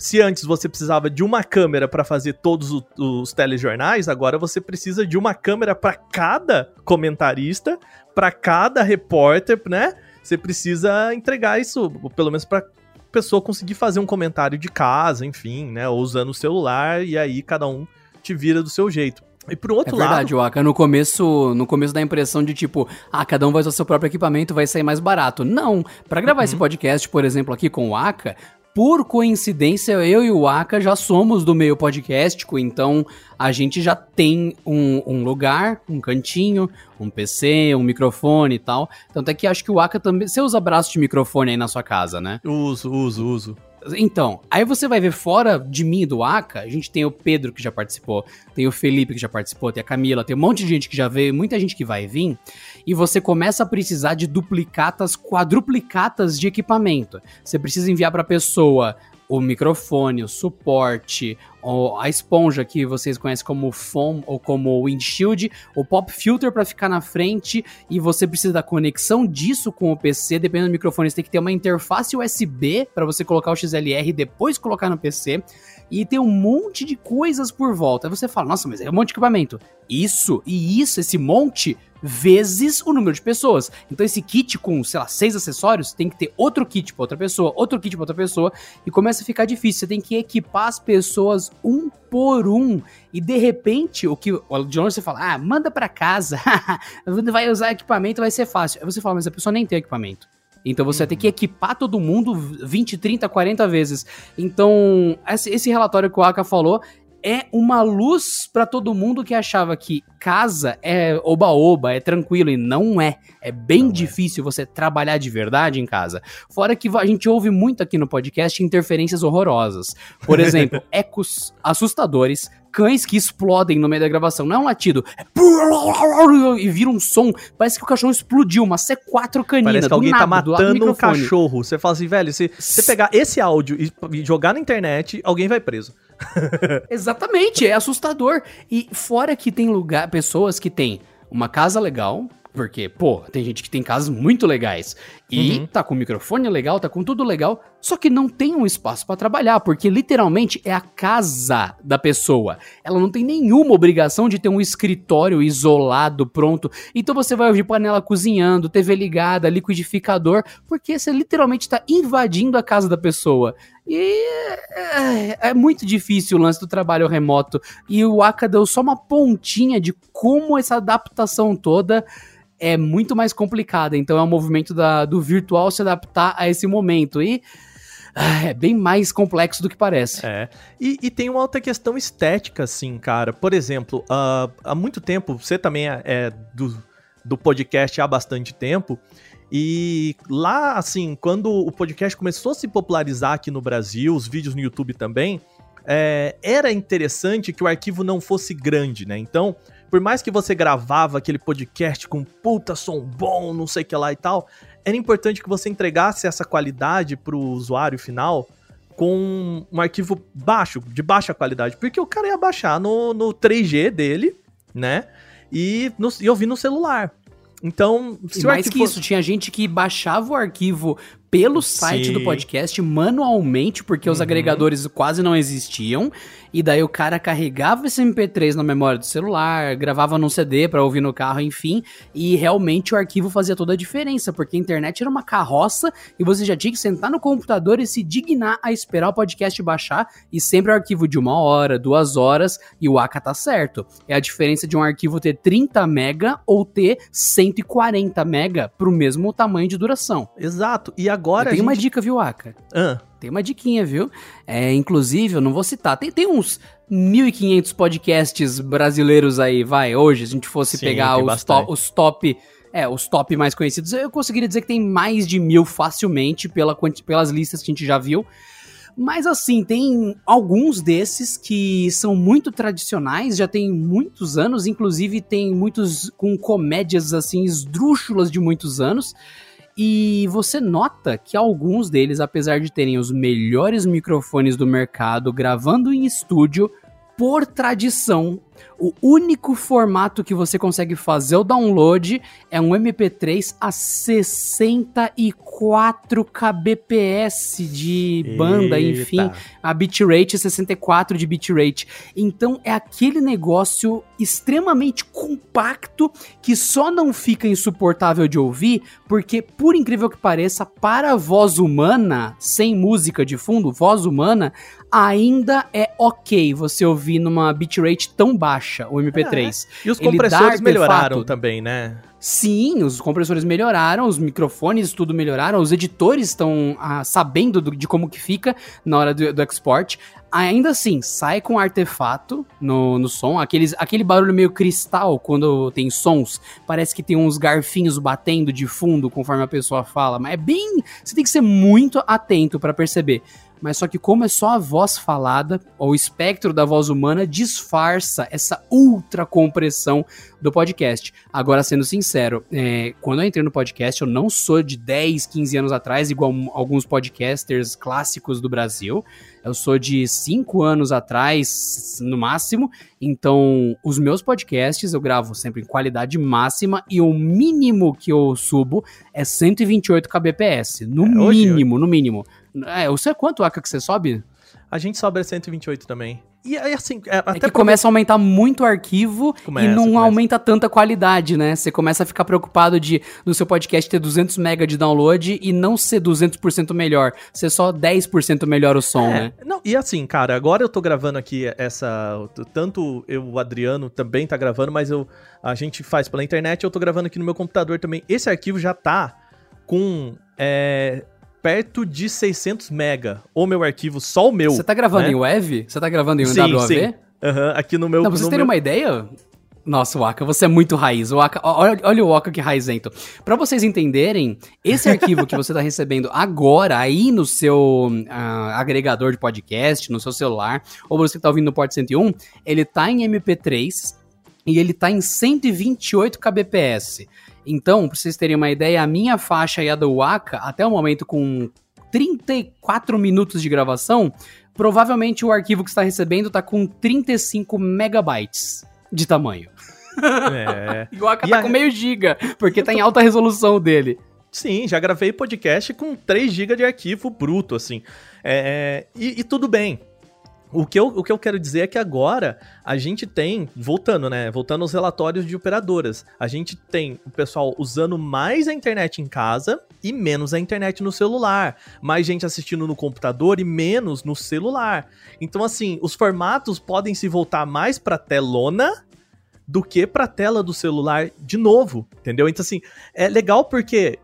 Se antes você precisava de uma câmera para fazer todos os, os, telejornais, agora você precisa de uma câmera para cada comentarista, para cada repórter, né? Você precisa entregar isso, pelo menos para pessoa conseguir fazer um comentário de casa, enfim, né? Ou usando o celular, e aí cada um te vira do seu jeito. E por outro é verdade, lado. Waka, no começo, no começo dá a impressão de tipo, ah, cada um vai usar seu próprio equipamento, vai sair mais barato. Não. para gravar uhum. esse podcast, por exemplo, aqui com o Aka, por coincidência, eu e o Aka já somos do meio podcastico, então a gente já tem um, um, lugar, um cantinho, um PC, um microfone e tal. Tanto é que acho que o Aka também. Você usa braço de microfone aí na sua casa, né? Uso, uso, uso. Então, aí você vai ver fora de mim do Aka, a gente tem o Pedro que já participou, tem o Felipe que já participou, tem a Camila, tem um monte de gente que já veio, muita gente que vai vir, e você começa a precisar de duplicatas, quadruplicatas de equipamento. Você precisa enviar para a pessoa o microfone, o suporte, a esponja que vocês conhecem como foam ou como windshield, o pop filter para ficar na frente e você precisa da conexão disso com o PC, dependendo do microfone, você tem que ter uma interface USB para você colocar o XLR e depois colocar no PC. E tem um monte de coisas por volta. Aí você fala, nossa, mas é um monte de equipamento. Isso e isso, esse monte vezes o número de pessoas. Então esse kit com, sei lá, seis acessórios tem que ter outro kit para outra pessoa, outro kit para outra pessoa e começa a ficar difícil. Você tem que equipar as pessoas um por um e de repente o que de onde você fala, ah, manda para casa, (laughs) vai usar equipamento, vai ser fácil. Aí você fala, mas a pessoa nem tem equipamento. Então você uhum. vai ter que uhum. equipar todo mundo 20, 30, 40 vezes. Então, esse relatório que o Aka falou é uma luz para todo mundo que achava que casa é oba-oba, é tranquilo, e não é. É bem não é. difícil é. você trabalhar de verdade em casa. Fora que a gente ouve muito aqui no podcast interferências horrorosas. Por (laughs) exemplo, ecos assustadores, cães que explodem no meio da gravação. Não é um latido, é e vira um som. Parece que o cachorro explodiu, uma C4 canina. Parece que alguém tá nada, tá matando um cachorro. Você fala assim, velho, se você pegar esse áudio e jogar na internet, alguém vai preso. (laughs) Exatamente, é assustador. E fora que tem lugar, pessoas que têm uma casa legal, porque, pô, tem gente que tem casas muito legais e uhum. tá com microfone legal, tá com tudo legal, só que não tem um espaço para trabalhar, porque literalmente é a casa da pessoa. Ela não tem nenhuma obrigação de ter um escritório isolado, pronto. Então você vai ouvir panela cozinhando, TV ligada, liquidificador, porque você literalmente tá invadindo a casa da pessoa. E é, é, muito difícil o lance do trabalho remoto. E o Aka deu só uma pontinha de como essa adaptação toda é muito mais complicada. Então é um movimento da, do virtual se adaptar a esse momento. E ah, é bem mais complexo do que parece. É. E, e tem uma outra questão estética, assim, cara. Por exemplo, uh, há muito tempo, você também é, é do, do podcast há bastante tempo. E lá, assim, quando o podcast começou a se popularizar aqui no Brasil, os vídeos no YouTube também, é, era interessante que o arquivo não fosse grande, né? Então, por mais que você gravava aquele podcast com puta som bom, não sei o que lá e tal, era importante que você entregasse essa qualidade pro usuário final com um arquivo baixo, de baixa qualidade, porque o cara ia baixar no, no 3G dele, né? E, no, e ouvir no celular. Então, se mais que isso, tinha gente que baixava o arquivo pelo site Sim. do podcast manualmente, porque uhum. os agregadores quase não existiam. E daí o cara carregava esse MP3 na memória do celular, gravava num CD para ouvir no carro, enfim. E realmente o arquivo fazia toda a diferença, porque a internet era uma carroça e você já tinha que sentar no computador e se dignar a esperar o podcast baixar. E sempre o arquivo de uma hora, duas horas, e o AK tá certo. É a diferença de um arquivo ter 30 mega ou ter 140 mega pro mesmo tamanho de duração. Exato. E agora. Tem gente... uma dica, viu, Aka? Ah. Tem uma diquinha, viu? É, inclusive, eu não vou citar. Tem, tem uns 1.500 podcasts brasileiros aí, vai, hoje, se a gente fosse Sim, pegar os, to, os top... É, os top mais conhecidos, eu conseguiria dizer que tem mais de mil facilmente pela, pelas listas que a gente já viu. Mas assim, tem alguns desses que são muito tradicionais, já tem muitos anos, inclusive tem muitos com comédias assim esdrúxulas de muitos anos. E você nota que alguns deles, apesar de terem os melhores microfones do mercado, gravando em estúdio, por tradição, o único formato que você consegue fazer o download é um MP3 a 64 kbps de banda, Eita. enfim, a bitrate é 64 de bitrate. Então é aquele negócio extremamente compacto que só não fica insuportável de ouvir, porque por incrível que pareça, para a voz humana, sem música de fundo, voz humana, ainda é ok você ouvir numa bitrate tão baixa, o MP3. É. E os compressores melhoraram também, né? Sim, os compressores melhoraram, os microfones tudo melhoraram, os editores estão ah, sabendo do, de como que fica na hora do, do export. Ainda assim, sai com artefato no, no som, aqueles, aquele barulho meio cristal quando tem sons, parece que tem uns garfinhos batendo de fundo conforme a pessoa fala, mas é bem. Você tem que ser muito atento para perceber mas só que como é só a voz falada, o espectro da voz humana disfarça essa ultra compressão do podcast. Agora, sendo sincero, é, quando eu entrei no podcast, eu não sou de 10, 15 anos atrás, igual alguns podcasters clássicos do Brasil. Eu sou de 5 anos atrás, no máximo. Então, os meus podcasts eu gravo sempre em qualidade máxima e o mínimo que eu subo é 128 kbps. No é, mínimo, no mínimo. É, você quanto, Aka, que você sobe? a gente sobra 128 também. E aí, assim, é, É até que porque- começa a aumentar muito o arquivo Começa, e não começa. aumenta tanta qualidade, né? Você começa a ficar preocupado de no seu podcast ter 200 MB de download e não ser 200% melhor, ser só 10% melhor o som, É, né? Não, e assim, cara, agora eu tô gravando aqui essa. Tanto eu, o Adriano também tá gravando, mas eu, a gente faz pela internet, eu tô gravando aqui no meu computador também. Esse arquivo já tá com. é, perto de 600 mega. O meu arquivo, só o meu. Você tá gravando né? em WAV? Você tá gravando em Sim, WAV? sim. Aham, aqui no meu. Não, pra vocês terem meu- uma ideia. Nossa, Waka, você é muito raiz. Waka, olha, olha o Waka que raizento. Pra vocês entenderem, esse arquivo que você tá recebendo agora aí no seu ah, agregador de podcast, no seu celular, ou você que tá ouvindo no Port 101, ele tá em MP3 e ele tá em 128 kbps. Então, pra vocês terem uma ideia, a minha faixa e a do Waka, até o momento com 34 minutos de gravação, provavelmente o arquivo que está recebendo tá com 35 megabytes de tamanho. É. (laughs) E o Waka E tá a- com meio giga, porque tá em alta resolução dele. Sim, já gravei podcast com 3 GB de arquivo bruto, assim. É, e, e tudo bem. O que, eu, o que eu quero dizer é que agora a gente tem, voltando, né? Voltando aos relatórios de operadoras, a gente tem o pessoal usando mais a internet em casa e menos a internet no celular. Mais gente assistindo no computador e menos no celular. Então, assim, os formatos podem se voltar mais pra telona do que pra tela do celular de novo, entendeu? Então, assim, é legal porque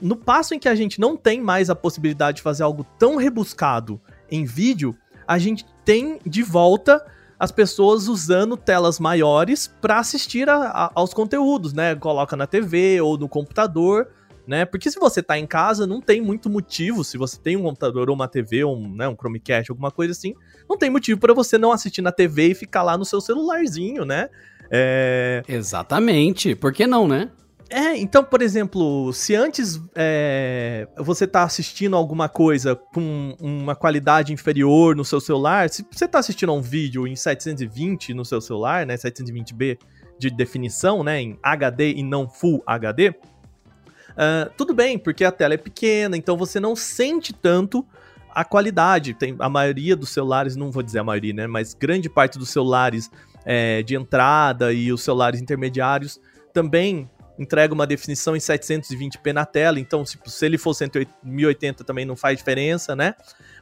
no passo em que a gente não tem mais a possibilidade de fazer algo tão rebuscado em vídeo, a gente tem de volta as pessoas usando telas maiores para assistir a- a- aos conteúdos, né? Coloca na TV ou no computador, né? Porque se você tá em casa, não tem muito motivo, se você tem um computador ou uma TV ou um, né, um Chromecast, alguma coisa assim, não tem motivo para você não assistir na TV e ficar lá no seu celularzinho, né? É, Exatamente. Por que não, né? É, então, por exemplo, se antes é, você tá assistindo alguma coisa com uma qualidade inferior no seu celular, se você tá assistindo a um vídeo em 720 no seu celular, né, 720p de definição, né, em HD e não Full HD, ah, tudo bem, porque a tela é pequena, então você não sente tanto a qualidade. Tem a maioria dos celulares, não vou dizer a maioria, né, mas grande parte dos celulares é, de entrada e os celulares intermediários também entrega uma definição em 720p na tela, então tipo, se ele for 108 1080 também não faz diferença, né?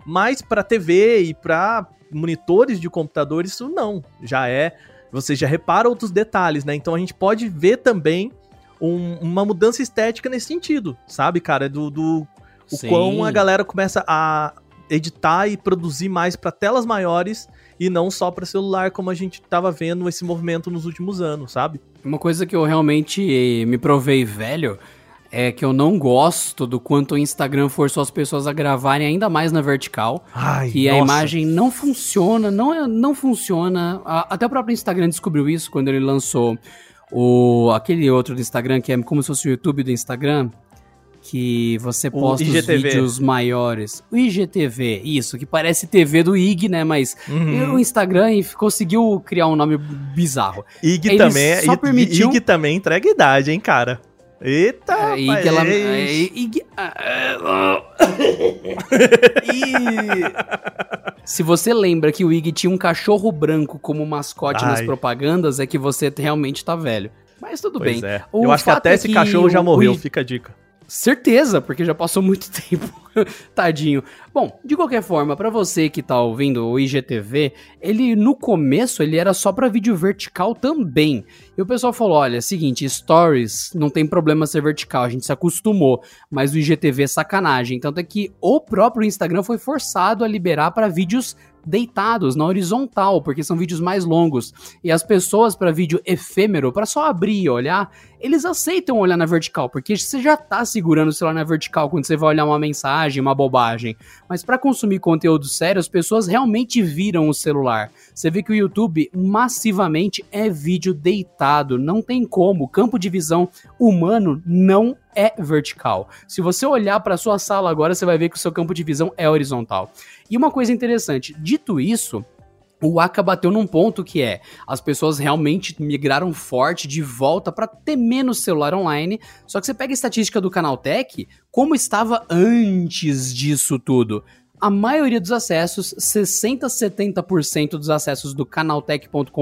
Mas para TV e para monitores de computador isso não, já é, você já repara outros detalhes, né? Então a gente pode ver também um- uma mudança estética nesse sentido, sabe, cara, do, do o Sim. quão a galera começa a editar e produzir mais para telas maiores e não só para celular, como a gente tava vendo esse movimento nos últimos anos, sabe? Uma coisa que eu realmente eh, me provei velho é que eu não gosto do quanto o Instagram forçou as pessoas a gravarem ainda mais na vertical. Ai, a nossa. imagem não funciona, não, é- não funciona. A- Até o próprio Instagram descobriu isso quando ele lançou o aquele outro do Instagram que é como se fosse o YouTube do Instagram, que você posta os vídeos maiores. O IGTV, isso, que parece TV do IG, né? Mas Uhum. o Instagram conseguiu criar um nome bizarro. IG Ele também, é- só permitiu- IG também entrega idade, hein, cara? Eita, É, IG, ela, é, IG, ah, (laughs) e se você lembra que o Ig tinha um cachorro branco como mascote nas Ai. propagandas, é que você realmente tá velho. Mas tudo Pois bem. é. Eu acho que até é esse cachorro já morreu, fica a dica. Certeza, porque já passou muito (laughs) tempo. (laughs) Tadinho. Bom, de qualquer forma, pra você que tá ouvindo o IGTV, ele no começo ele era só pra vídeo vertical também. E o pessoal falou: olha, seguinte, stories não tem problema ser vertical, a gente se acostumou, mas o IGTV é sacanagem. Tanto é que o próprio Instagram foi forçado a liberar pra vídeos deitados na horizontal, porque são vídeos mais longos. E as pessoas pra vídeo efêmero, pra só abrir e olhar, eles aceitam olhar na vertical, porque você já tá segurando o celular na vertical quando você vai olhar uma mensagem, uma bobagem. Mas para consumir conteúdo sério, as pessoas realmente viram o celular. Você vê que o YouTube massivamente é vídeo deitado, não tem como. O campo de visão humano não é vertical. Se você olhar para sua sala agora, você vai ver que o seu campo de visão é horizontal. E uma coisa interessante, dito isso, o Aka bateu num ponto que é, as pessoas realmente migraram forte de volta para ter menos celular online. Só que você pega a estatística do Canaltech, como estava antes disso tudo. a maioria dos acessos, 60 70% dos acessos do canaltech.com.br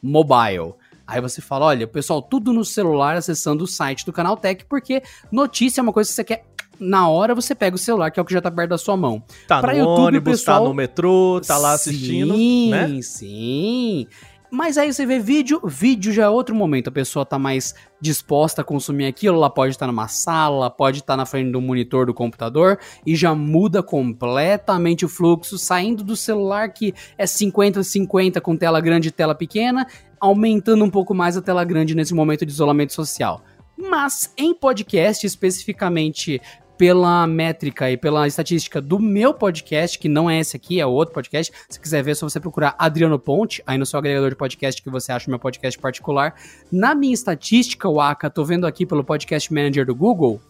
mobile. Aí você fala, olha, pessoal, tudo no celular acessando o site do Canaltech, porque notícia é uma coisa que você quer na hora você pega o celular, que é o que já tá perto da sua mão. Tá pra no YouTube, ônibus, pessoal... tá no metrô, tá lá assistindo, sim, né? Sim, sim. Mas aí você vê vídeo, vídeo já é outro momento, a pessoa tá mais disposta a consumir aquilo, ela pode estar numa sala, pode estar na frente do monitor do computador e já muda completamente o fluxo, saindo do celular que é 50-50 com tela grande e tela pequena, aumentando um pouco mais a tela grande nesse momento de isolamento social. Mas em podcast, especificamente pela métrica e pela estatística do meu podcast, que não é esse aqui, é outro podcast. Se quiser ver, é só você procurar Adriano Ponte, aí no seu agregador de podcast que você acha o meu podcast particular. Na minha estatística, Waka, tô vendo aqui pelo Podcast Manager do Google,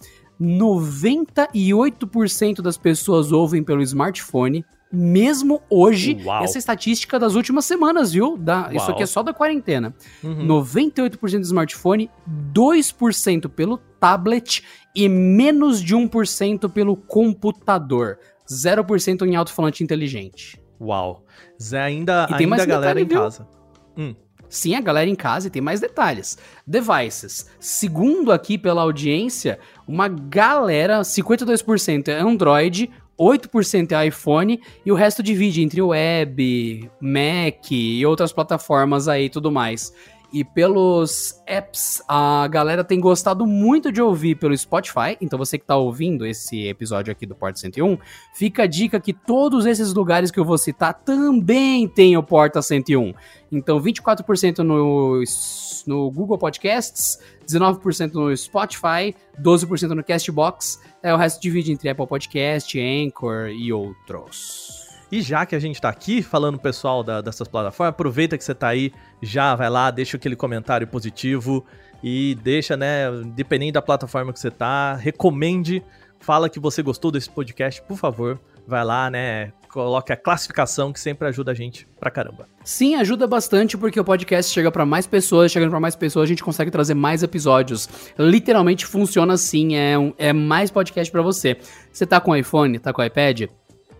98% das pessoas ouvem pelo smartphone, mesmo hoje. Uau. Essa estatística das últimas semanas, viu? Da, isso aqui é só da quarentena. Uhum. 98% do smartphone, 2% pelo tablet e menos de 1% pelo computador. 0% em alto-falante inteligente. Uau. Zé, ainda, e tem ainda mais a galera detalhe, em casa. Hum. Sim, a galera em casa e tem mais detalhes. Devices. Segundo aqui pela audiência, uma galera, 52% é Android, 8% é iPhone e o resto divide entre web, Mac e outras plataformas aí e tudo mais. E pelos apps, a galera tem gostado muito de ouvir pelo Spotify. Então você que está ouvindo esse episódio aqui do Porta 101, fica a dica que todos esses lugares que eu vou citar também tem o Porta 101. Então 24% no, no Google Podcasts, 19% no Spotify, 12% no Castbox. É, o resto divide entre Apple Podcast, Anchor e outros. E já que a gente tá aqui falando pessoal da, dessas plataformas, aproveita que você tá aí, já vai lá, deixa aquele comentário positivo e deixa, né, dependendo da plataforma que você tá, recomende, fala que você gostou desse podcast, por favor, vai lá, né, coloque a classificação que sempre ajuda a gente pra caramba. Sim, ajuda bastante porque o podcast chega para mais pessoas, chegando para mais pessoas a gente consegue trazer mais episódios. Literalmente funciona assim, é, um, é mais podcast para você. Você tá com iPhone, tá com iPad?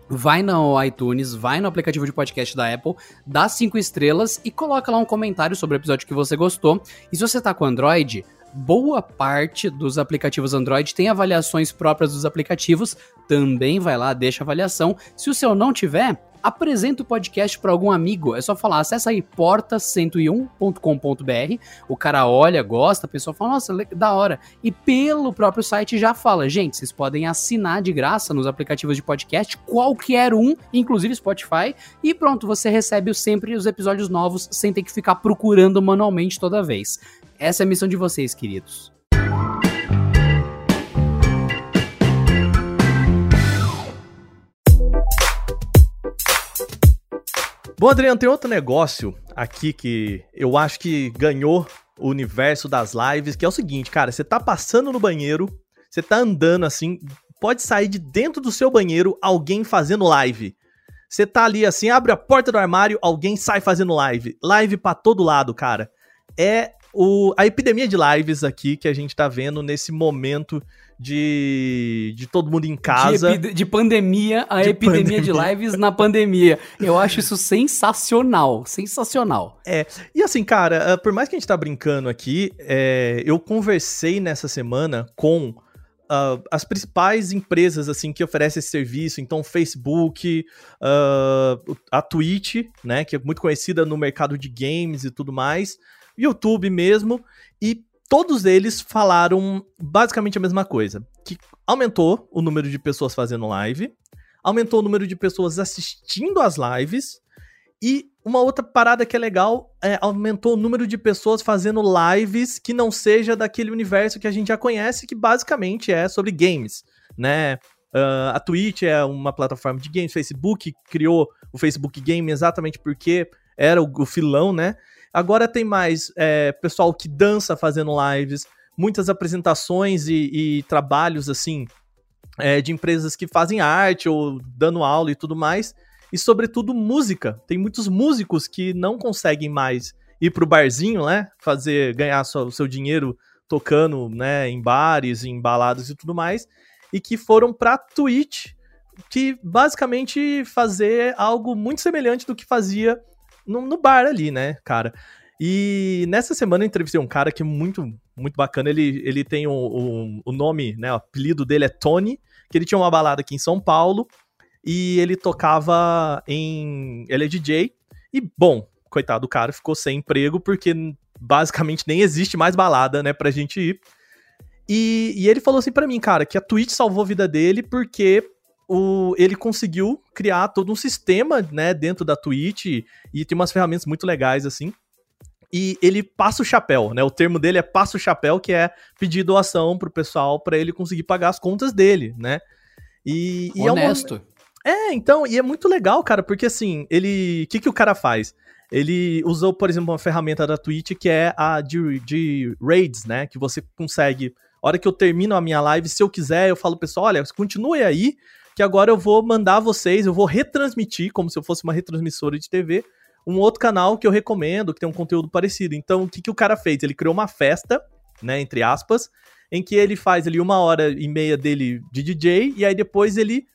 Vai no iTunes, vai no aplicativo de podcast da Apple, dá cinco estrelas e coloca lá um comentário sobre o episódio que você gostou. E se você tá com Android, boa parte dos aplicativos Android tem avaliações próprias dos aplicativos, também vai lá, deixa avaliação. Se o seu não tiver, apresenta o podcast para algum amigo. É só falar, acessa aí porta101.com.br. O cara olha, gosta, a pessoa fala, nossa, da hora. E pelo próprio site já fala, gente, vocês podem assinar de graça nos aplicativos de podcast, qualquer um, inclusive Spotify, e pronto, você recebe sempre os episódios novos sem ter que ficar procurando manualmente toda vez. Essa é a missão de vocês, queridos. Bom, Adriano, tem outro negócio aqui que eu acho que ganhou o universo das lives, que é o seguinte, cara, você tá passando no banheiro, você tá andando assim, pode sair de dentro do seu banheiro alguém fazendo live. Você tá ali assim, abre a porta do armário, alguém sai fazendo live. Live para todo lado, cara. É o, a epidemia de lives aqui que a gente tá vendo nesse momento de, de todo mundo em casa. De, de pandemia, a de epidemia pandemia. de lives na pandemia. Eu acho isso sensacional, sensacional. É, e assim, cara, ah, por mais que a gente tá brincando aqui, é, eu conversei nessa semana com uh, as principais empresas, assim, que oferecem esse serviço. Então, Facebook, uh, a Twitch, né, que é muito conhecida no mercado de games e tudo mais, YouTube mesmo, e todos eles falaram basicamente a mesma coisa: que aumentou o número de pessoas fazendo live, aumentou o número de pessoas assistindo às lives, e uma outra parada que é legal é aumentou o número de pessoas fazendo lives que não seja daquele universo que a gente já conhece, que basicamente é sobre games, né? Uh, a Twitch é uma plataforma de games, Facebook criou o Facebook Game exatamente porque era o, o filão, né? Agora tem mais é, pessoal que dança fazendo lives, muitas apresentações e, e trabalhos assim é, de empresas que fazem arte ou dando aula e tudo mais. E sobretudo música. Tem muitos músicos que não conseguem mais ir pro barzinho, né? Fazer ganhar o seu dinheiro tocando, né, em bares, em baladas e tudo mais, e que foram pra Twitch que basicamente fazer algo muito semelhante do que fazia no, no bar ali, né, cara? E nessa semana eu entrevistei um cara que é muito, muito bacana. Ele, ele tem o, o, o nome, né? O apelido dele é Tony, que ele tinha uma balada aqui em São Paulo e ele tocava em. Ele é DJ. E, bom, coitado do cara, ficou sem emprego porque basicamente nem existe mais balada, né, pra gente ir. E, e ele falou assim para mim, cara, que a Twitch salvou a vida dele porque o, ele conseguiu criar todo um sistema, né, dentro da Twitch e tem umas ferramentas muito legais, assim. E ele passa o chapéu, né? O termo dele é passa o chapéu, que é pedir doação pro pessoal para ele conseguir pagar as contas dele, né? E, e Honesto. É, uma... é, então, e é muito legal, cara, porque assim, ele. O que, que o cara faz? Ele usou, por exemplo, uma ferramenta da Twitch que é a de, de raids, né? Que você consegue. A hora que eu termino a minha live, se eu quiser, eu falo, pessoal, olha, continue aí, que agora eu vou mandar vocês, eu vou retransmitir, como se eu fosse uma retransmissora de TV, um outro canal que eu recomendo, que tem um conteúdo parecido. Então, o que, que o cara fez? Ele criou uma festa, né, entre aspas, em que ele faz ali uma hora e meia dele de DJ, e aí depois ele,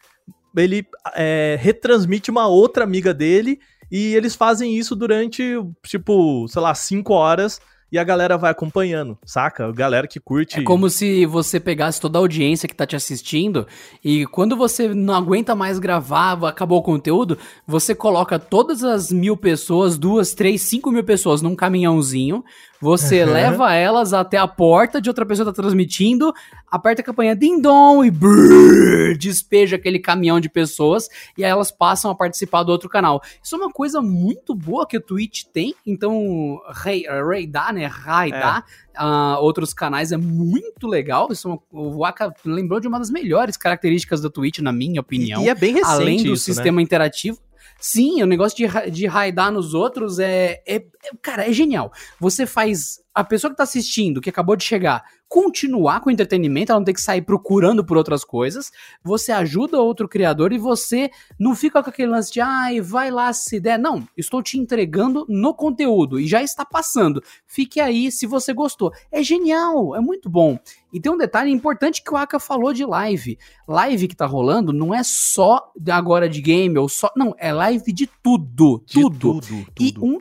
ele é, retransmite uma outra amiga dele, e eles fazem isso durante, tipo, sei lá, cinco horas, e a galera vai acompanhando, saca? A galera que curte. É como se você pegasse toda a audiência que tá te assistindo e quando você não aguenta mais gravar, acabou o conteúdo, você coloca todas as mil pessoas, duas, três, cinco mil pessoas num caminhãozinho, você uhum. leva elas até a porta de outra pessoa que tá transmitindo, aperta a campanha ding dong e brrr, despeja aquele caminhão de pessoas e aí elas passam a participar do outro canal. Isso é uma coisa muito boa que o Twitch tem, então raidar, né, raidar é. uh, outros canais é muito legal. Isso é uma, o Waka lembrou de uma das melhores características do Twitch, na minha opinião. E, e é bem recente Além do isso, né? sistema né? interativo. Sim, o negócio de, de raidar nos outros é, é, é, Cara, é genial. Você faz. A pessoa que tá assistindo, que acabou de chegar, continuar com o entretenimento, ela não tem que sair procurando por outras coisas. Você ajuda outro criador e você não fica com aquele lance de, ai, vai lá se der. Não, estou te entregando no conteúdo e já está passando. Fique aí se você gostou. É genial, é muito bom. E tem um detalhe importante que o Aka falou de live. Live que tá rolando não é só agora de game ou só. Não, é live de tudo. De tudo. tudo, tudo. E um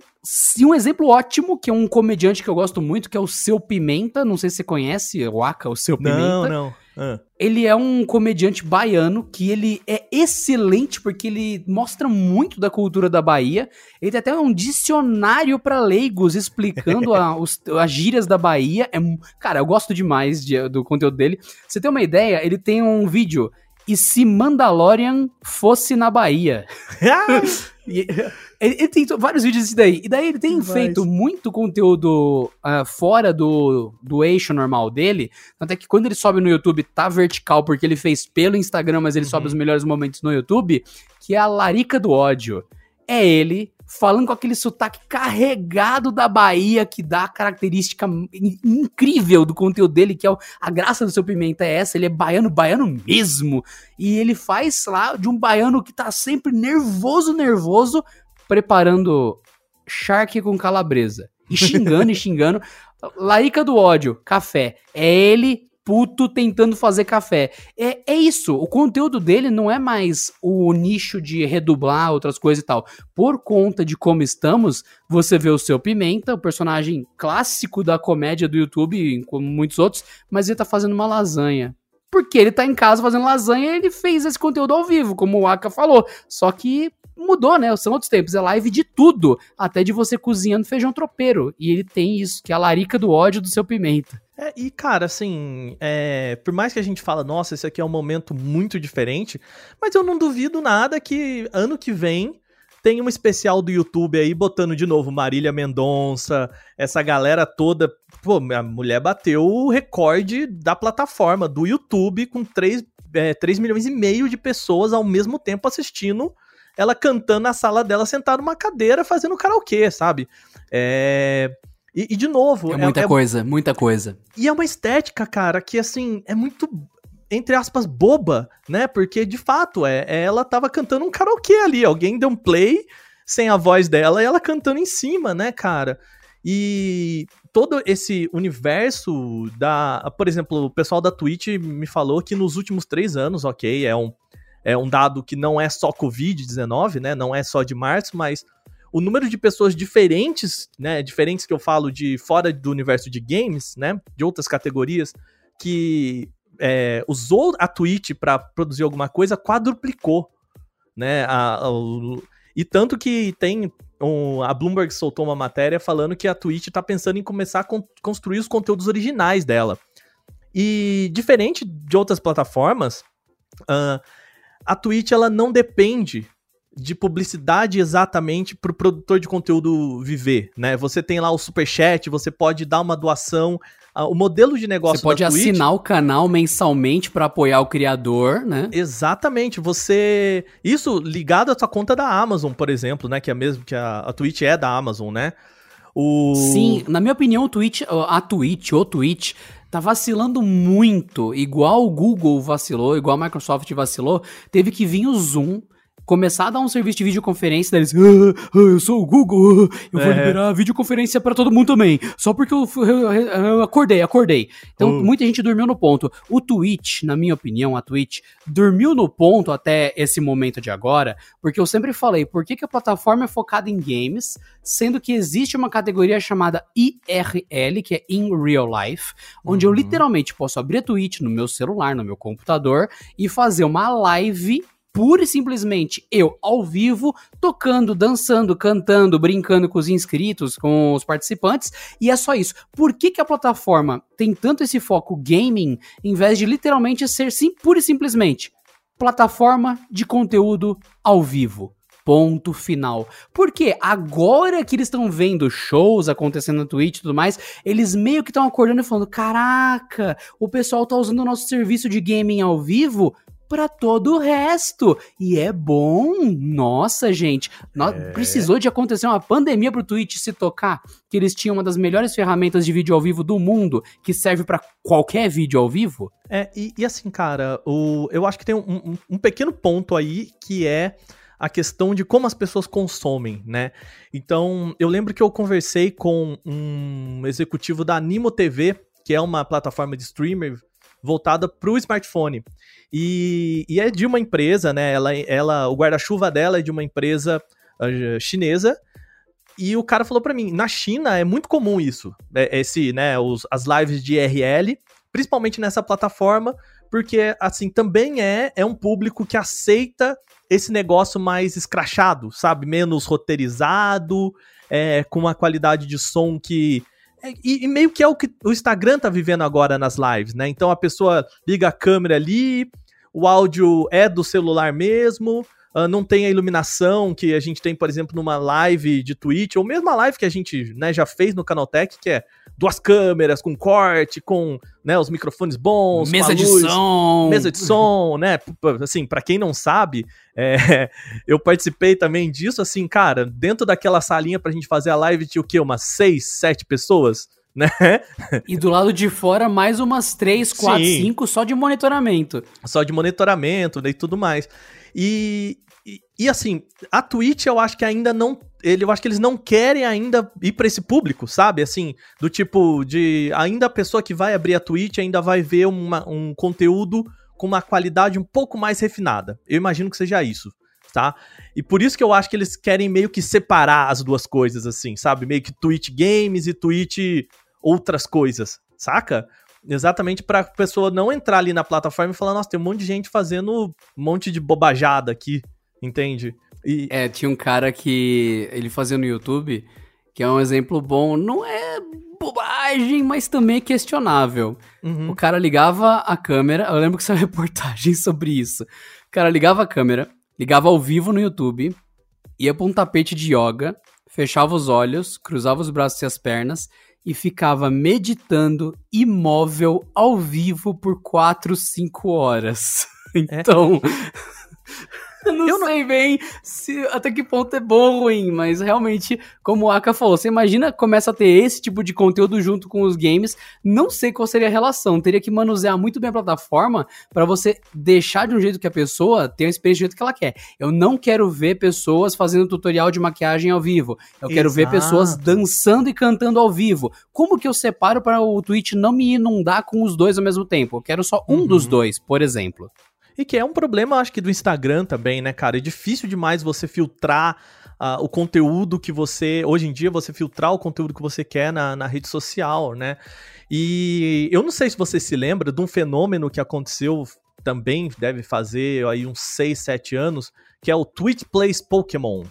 e um exemplo ótimo, que é um comediante que eu gosto muito, que é o Seu Pimenta. Não sei se você conhece, o Aka, o Seu Pimenta. Não, não. Ah. Ele é um comediante baiano que ele é excelente porque ele mostra muito da cultura da Bahia. Ele tem até um dicionário para leigos explicando (laughs) a, os, as gírias da Bahia. É, cara, eu gosto demais de, do conteúdo dele. Você tem uma ideia? Ele tem um vídeo. E se Mandalorian fosse na Bahia? (laughs) (laughs) e, ele, ele, tem vários vídeos disso daí. E daí ele tem feito muito conteúdo uh, fora do, do eixo normal dele. Tanto é que quando ele sobe no YouTube, tá vertical, porque ele fez pelo Instagram, mas ele uhum. sobe os melhores momentos no YouTube, que é a Larica do Ódio. É ele falando com aquele sotaque carregado da Bahia, que dá a característica incrível do conteúdo dele, que é o, a graça do seu pimenta é essa, ele é baiano, baiano mesmo. E ele faz lá de um baiano que tá sempre nervoso, nervoso, preparando charque com calabresa. E xingando e xingando. Larica do ódio, café. É ele puto tentando fazer café. É, é isso. O conteúdo dele não é mais o nicho de redublar outras coisas e tal. Por conta de como estamos, você vê o seu Pimenta, o personagem clássico da comédia do YouTube, como muitos outros, mas ele tá fazendo uma lasanha. Porque ele tá em casa fazendo lasanha e ele fez esse conteúdo ao vivo, como o Aka falou. Só que mudou, né? São outros tempos. É live de tudo, até de você cozinhando feijão tropeiro. E ele tem isso, que é a larica do ódio do seu pimenta. É, e cara, assim, é, por mais que a gente fala, nossa, esse aqui é um momento muito diferente, mas eu não duvido nada que ano que vem tem um especial do YouTube aí botando de novo Marília Mendonça, essa galera toda. Pô, a mulher bateu o recorde da plataforma, do YouTube, com 3, é, 3 milhões e meio de pessoas ao mesmo tempo assistindo ela cantando na sala dela, sentada numa cadeira, fazendo karaokê, sabe? É. E, e, de novo. É muita é, é coisa, é... muita coisa. E é uma estética, cara, que assim, é muito, entre aspas, boba, né? Porque de fato, é, é ela tava cantando um karaokê ali. Alguém deu um play sem a voz dela e ela cantando em cima, né, cara? E todo esse universo da. Por exemplo, o pessoal da Twitch me falou que nos últimos três anos, ok, é um é um dado que não é só Covid-19, né? Não é só de março, mas o número de pessoas diferentes, né? Diferentes que eu falo de fora do universo de games, né? De outras categorias, que é, usou a Twitch para produzir alguma coisa, quadruplicou, né? A, a, e tanto que tem. Um, a Bloomberg soltou uma matéria falando que a Twitch está pensando em começar a con construir os conteúdos originais dela. E diferente de outras plataformas, uh, a Twitch ela não depende de publicidade exatamente para o produtor de conteúdo viver, né? Você tem lá o super chat, você pode dar uma doação. O modelo de negócio Você pode assinar o canal mensalmente para apoiar o criador, né? Exatamente. Você isso ligado à sua conta da Amazon, por exemplo, né? Que é mesmo que a, a Twitch é da Amazon, né? O... Sim, na minha opinião, o Twitch, a Twitch, o Twitch tá vacilando muito, igual o Google vacilou, igual a Microsoft vacilou, teve que vir o Zoom começar a dar um serviço de videoconferência deles, ah, ah, eu sou o Google, ah, eu vou é. liberar videoconferência para todo mundo também, só porque eu, eu, eu acordei, acordei. Então, uh. muita gente dormiu no ponto. O Twitch, na minha opinião, a Twitch, dormiu no ponto até esse momento de agora, porque eu sempre falei, por que, que a plataforma é focada em games, sendo que existe uma categoria chamada IRL, que é In Real Life, onde uhum. eu literalmente posso abrir a Twitch no meu celular, no meu computador, e fazer uma live pura e simplesmente eu ao vivo, tocando, dançando, cantando, brincando com os inscritos, com os participantes, e é só isso. Por que, que a plataforma tem tanto esse foco gaming, em vez de literalmente ser sim, pura e simplesmente plataforma de conteúdo ao vivo? Ponto final. Porque agora que eles estão vendo shows acontecendo no Twitch e tudo mais, eles meio que estão acordando e falando: caraca, o pessoal tá usando o nosso serviço de gaming ao vivo para todo o resto. E é bom. Nossa, gente. É. Precisou de acontecer uma pandemia pro Twitch se tocar que eles tinham uma das melhores ferramentas de vídeo ao vivo do mundo, que serve para qualquer vídeo ao vivo. É, e, e assim, cara, o, eu acho que tem um, um, um pequeno ponto aí que é a questão de como as pessoas consomem, né? Então, eu lembro que eu conversei com um executivo da Animo TV, que é uma plataforma de streamer voltada para o smartphone. E, e, é de uma empresa, né? Ela, ela, o guarda-chuva dela é de uma empresa uh, chinesa. E o cara falou para mim, na China é muito comum isso, é, esse, né, os, as lives de IRL, principalmente nessa plataforma, porque assim também é é um público que aceita esse negócio mais escrachado, sabe, menos roteirizado, é, com uma qualidade de som que e, e, meio que é o que o Instagram tá vivendo agora nas lives, né? Então a pessoa liga a câmera ali, o áudio é do celular mesmo, uh, não tem a iluminação que a gente tem, por exemplo, numa live de Twitch, ou mesmo a live que a gente né, já fez no Canaltech, que é duas câmeras, com corte, com né, os microfones bons, mesa de luz, som, mesa de som, (laughs) né? Assim, para quem não sabe, é, (laughs) eu participei também disso, assim, cara, dentro daquela salinha pra gente fazer a live tinha o quê? Umas seis, sete pessoas? (laughs) Né? E do lado de fora, mais umas três, quatro, Sim. cinco só de monitoramento. Só de monitoramento né, e tudo mais. E, e, e, assim, a Twitch eu acho que ainda não. Ele, eu acho que eles não querem ainda ir para esse público, sabe? Assim, do tipo de. Ainda a pessoa que vai abrir a Twitch ainda vai ver uma, um conteúdo com uma qualidade um pouco mais refinada. Eu imagino que seja isso, tá? E por isso que eu acho que eles querem meio que separar as duas coisas, assim, sabe? Meio que Twitch Games e Twitch outras coisas, saca? Exatamente pra pessoa não entrar ali na plataforma e falar, nossa, tem um monte de gente fazendo um monte de bobajada aqui Entende? E... É, tinha um cara que ele fazia no YouTube, que é um exemplo bom, não é bobagem, mas também é questionável. Uhum. O cara ligava a câmera, eu lembro que saiu (laughs) reportagem sobre isso. O cara ligava a câmera, ligava ao vivo no YouTube, ia pra um tapete de yoga, fechava os olhos, cruzava os braços e as pernas e ficava meditando imóvel ao vivo por 4, 5 horas. (laughs) Então. É. (laughs) (laughs) Eu não eu sei não... bem se até que ponto é bom ou ruim, mas realmente, como o Aka falou, você imagina começa a ter esse tipo de conteúdo junto com os games, não sei qual seria a relação, teria que manusear muito bem a plataforma para você deixar de um jeito que a pessoa tenha a experiência do jeito que ela quer. Eu não quero ver pessoas fazendo tutorial de maquiagem ao vivo. Eu Exato. quero ver pessoas dançando e cantando ao vivo. Como que eu separo para o Twitch não me inundar com os dois ao mesmo tempo? Eu quero só um uhum. dos dois, por exemplo. E que é um problema, acho que, do Instagram também, né, cara? É difícil demais você filtrar uh, o conteúdo que você. Hoje em dia, você filtrar o conteúdo que você quer na, na rede social, né? E eu não sei se você se lembra de um fenômeno que aconteceu também, deve fazer aí uns 6, 7 anos, que é o Twitch Plays Pokémon.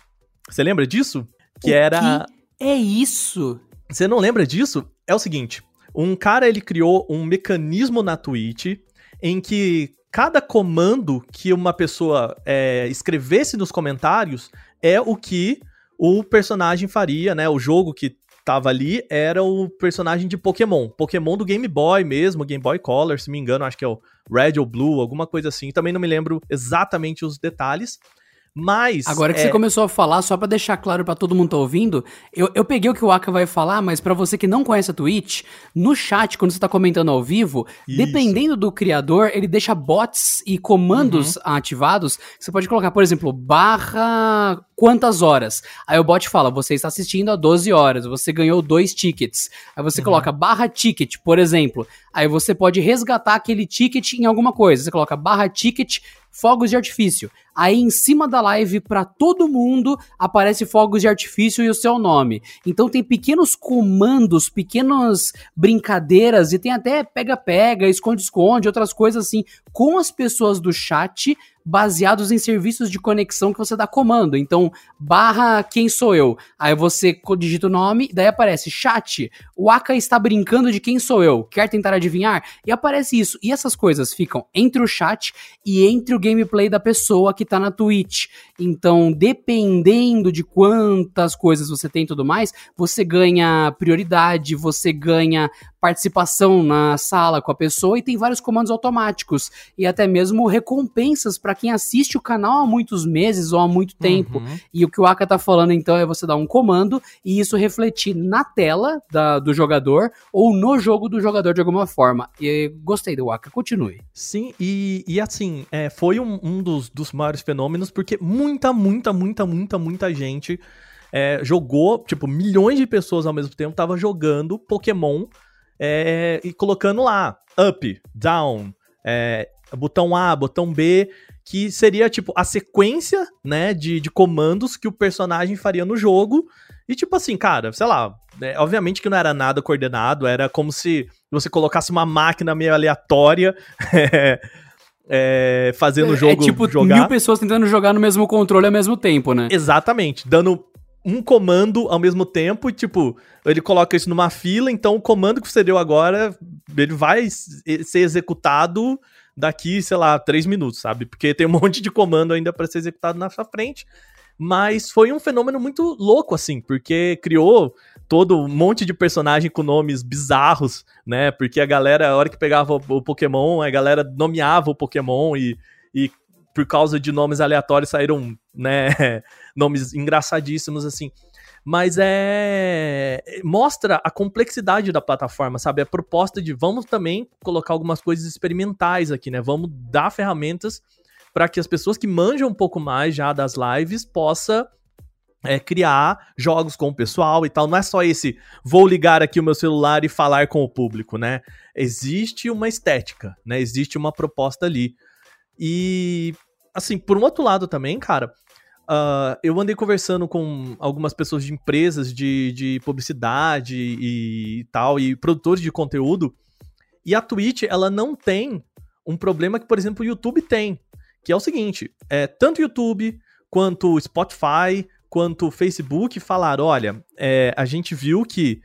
Você lembra disso? Que o era. Que é isso? Você não lembra disso? É o seguinte: um cara ele criou um mecanismo na Twitch em que cada comando que uma pessoa é, escrevesse nos comentários é o que o personagem faria, né? O jogo que tava ali era o personagem de Pokémon. Pokémon do Game Boy mesmo, Game Boy Color, se me engano, acho que é o Red ou Blue, alguma coisa assim. Também não me lembro exatamente os detalhes. Mas. Agora que é... você começou a falar, só para deixar claro para todo mundo que tá ouvindo, eu, eu peguei o que o Aka vai falar, mas para você que não conhece a Twitch, no chat, quando você tá comentando ao vivo, Isso. dependendo do criador, ele deixa bots e comandos uhum. ativados. Você pode colocar, por exemplo, barra quantas horas. Aí o bot fala, você está assistindo a 12 horas, você ganhou dois tickets. Aí você uhum. coloca barra ticket, por exemplo. Aí você pode resgatar aquele ticket em alguma coisa. Você coloca barra ticket fogos de artifício. Aí em cima da live para todo mundo aparece fogos de artifício e o seu nome. Então tem pequenos comandos, pequenas brincadeiras e tem até pega-pega, esconde-esconde, outras coisas assim com as pessoas do chat baseados em serviços de conexão que você dá comando. Então, barra quem sou eu. Aí você digita o nome, daí aparece chat. O Aka está brincando de quem sou eu. Quer tentar adivinhar? E aparece isso. E essas coisas ficam entre o chat e entre o gameplay da pessoa que tá na Twitch. Então, dependendo de quantas coisas você tem e tudo mais, você ganha prioridade, você ganha participação na sala com a pessoa e tem vários comandos automáticos e até mesmo recompensas para quem assiste o canal há muitos meses ou há muito tempo. Uhum. E o que o Aka tá falando então é você dar um comando e isso refletir na tela da, do jogador ou no jogo do jogador de alguma forma. E gostei do Aka, continue. Sim, e, e assim, é, foi um, um dos, dos maiores fenômenos porque muita, muita, muita, muita, muita gente é, jogou, tipo, milhões de pessoas ao mesmo tempo tava jogando Pokémon é, e colocando lá up, down, é, botão A, botão B, que seria tipo a sequência, né, de, de comandos que o personagem faria no jogo. E tipo assim, cara, sei lá, é, obviamente que não era nada coordenado, era como se você colocasse uma máquina meio aleatória. (laughs) É, fazendo o é, jogo é tipo jogar. mil pessoas tentando jogar no mesmo controle ao mesmo tempo, né? Exatamente, dando um comando ao mesmo tempo, e, tipo, ele coloca isso numa fila, então o comando que você deu agora, ele vai ser executado daqui, sei lá, três minutos, sabe? Porque tem um (laughs) monte de comando ainda para ser executado na sua frente. Mas foi um fenômeno muito louco, assim, porque criou todo um monte de personagem com nomes bizarros, né? Porque a galera, a hora que pegava o Pokémon, a galera nomeava o Pokémon e, e por causa de nomes aleatórios saíram, né, (laughs) nomes engraçadíssimos assim. Mas é mostra a complexidade da plataforma, sabe? A proposta de vamos também colocar algumas coisas experimentais aqui, né? Vamos dar ferramentas para que as pessoas que manjam um pouco mais já das lives possa é, criar jogos com o pessoal e tal. Não é só esse vou ligar aqui o meu celular e falar com o público, né? Existe uma estética, né? Existe uma proposta ali. E assim, por um outro lado também, cara, uh, eu andei conversando com algumas pessoas de empresas de, de publicidade e, tal, e produtores de conteúdo, e a Twitch, ela não tem um problema que, por exemplo, o YouTube tem, que é o seguinte, é, tanto o YouTube quanto o Spotify, quanto o Facebook falaram, olha, é, a gente viu que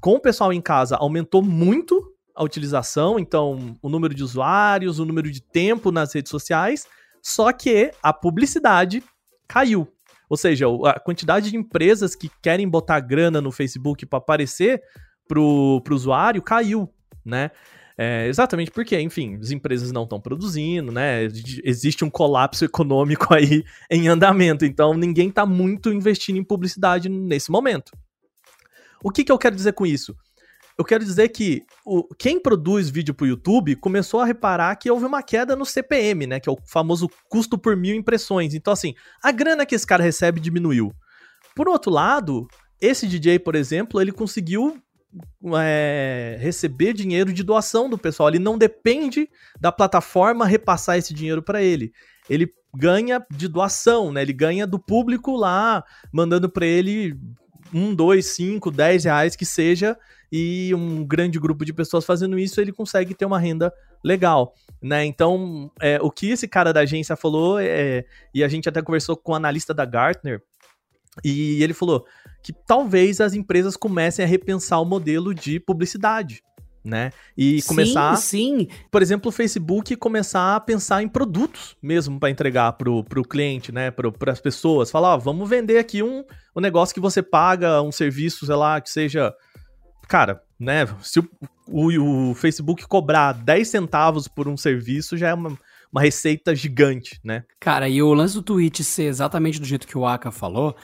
com o pessoal em casa aumentou muito a utilização, então o número de usuários, o número de tempo nas redes sociais, só que a publicidade caiu. Ou seja, a quantidade de empresas que querem botar grana no Facebook para aparecer pro, pro usuário caiu, né? É, exatamente porque, enfim, as empresas não estão produzindo, né? Existe um colapso econômico aí em andamento, então ninguém está muito investindo em publicidade nesse momento. O que, que eu quero dizer com isso? Eu quero dizer que o, quem produz vídeo para o YouTube começou a reparar que houve uma queda no CPM, né? Que é o famoso custo por mil impressões. Então, assim, a grana que esse cara recebe diminuiu. Por outro lado, esse DJ, por exemplo, ele conseguiu é, receber dinheiro de doação do pessoal. Ele não depende da plataforma repassar esse dinheiro para ele. Ele ganha de doação, né? Ele ganha do público lá, mandando para ele um, dois, cinco, dez reais que seja, e um grande grupo de pessoas fazendo isso, ele consegue ter uma renda legal, né? Então, é, o que esse cara da agência falou, é, e a gente até conversou com o analista da Gartner, e ele falou que talvez as empresas comecem a repensar o modelo de publicidade, né? E começar, sim, sim. por exemplo, o Facebook começar a pensar em produtos mesmo para entregar pro, pro cliente, né? Para as pessoas. Falar, ó, vamos vender aqui um, um negócio que você paga, um serviço, sei lá, que seja. Cara, né? Se o, o, o Facebook cobrar 10 centavos por um serviço, já é uma, uma receita gigante, né? Cara, e o lance do Twitch ser exatamente do jeito que o Aka falou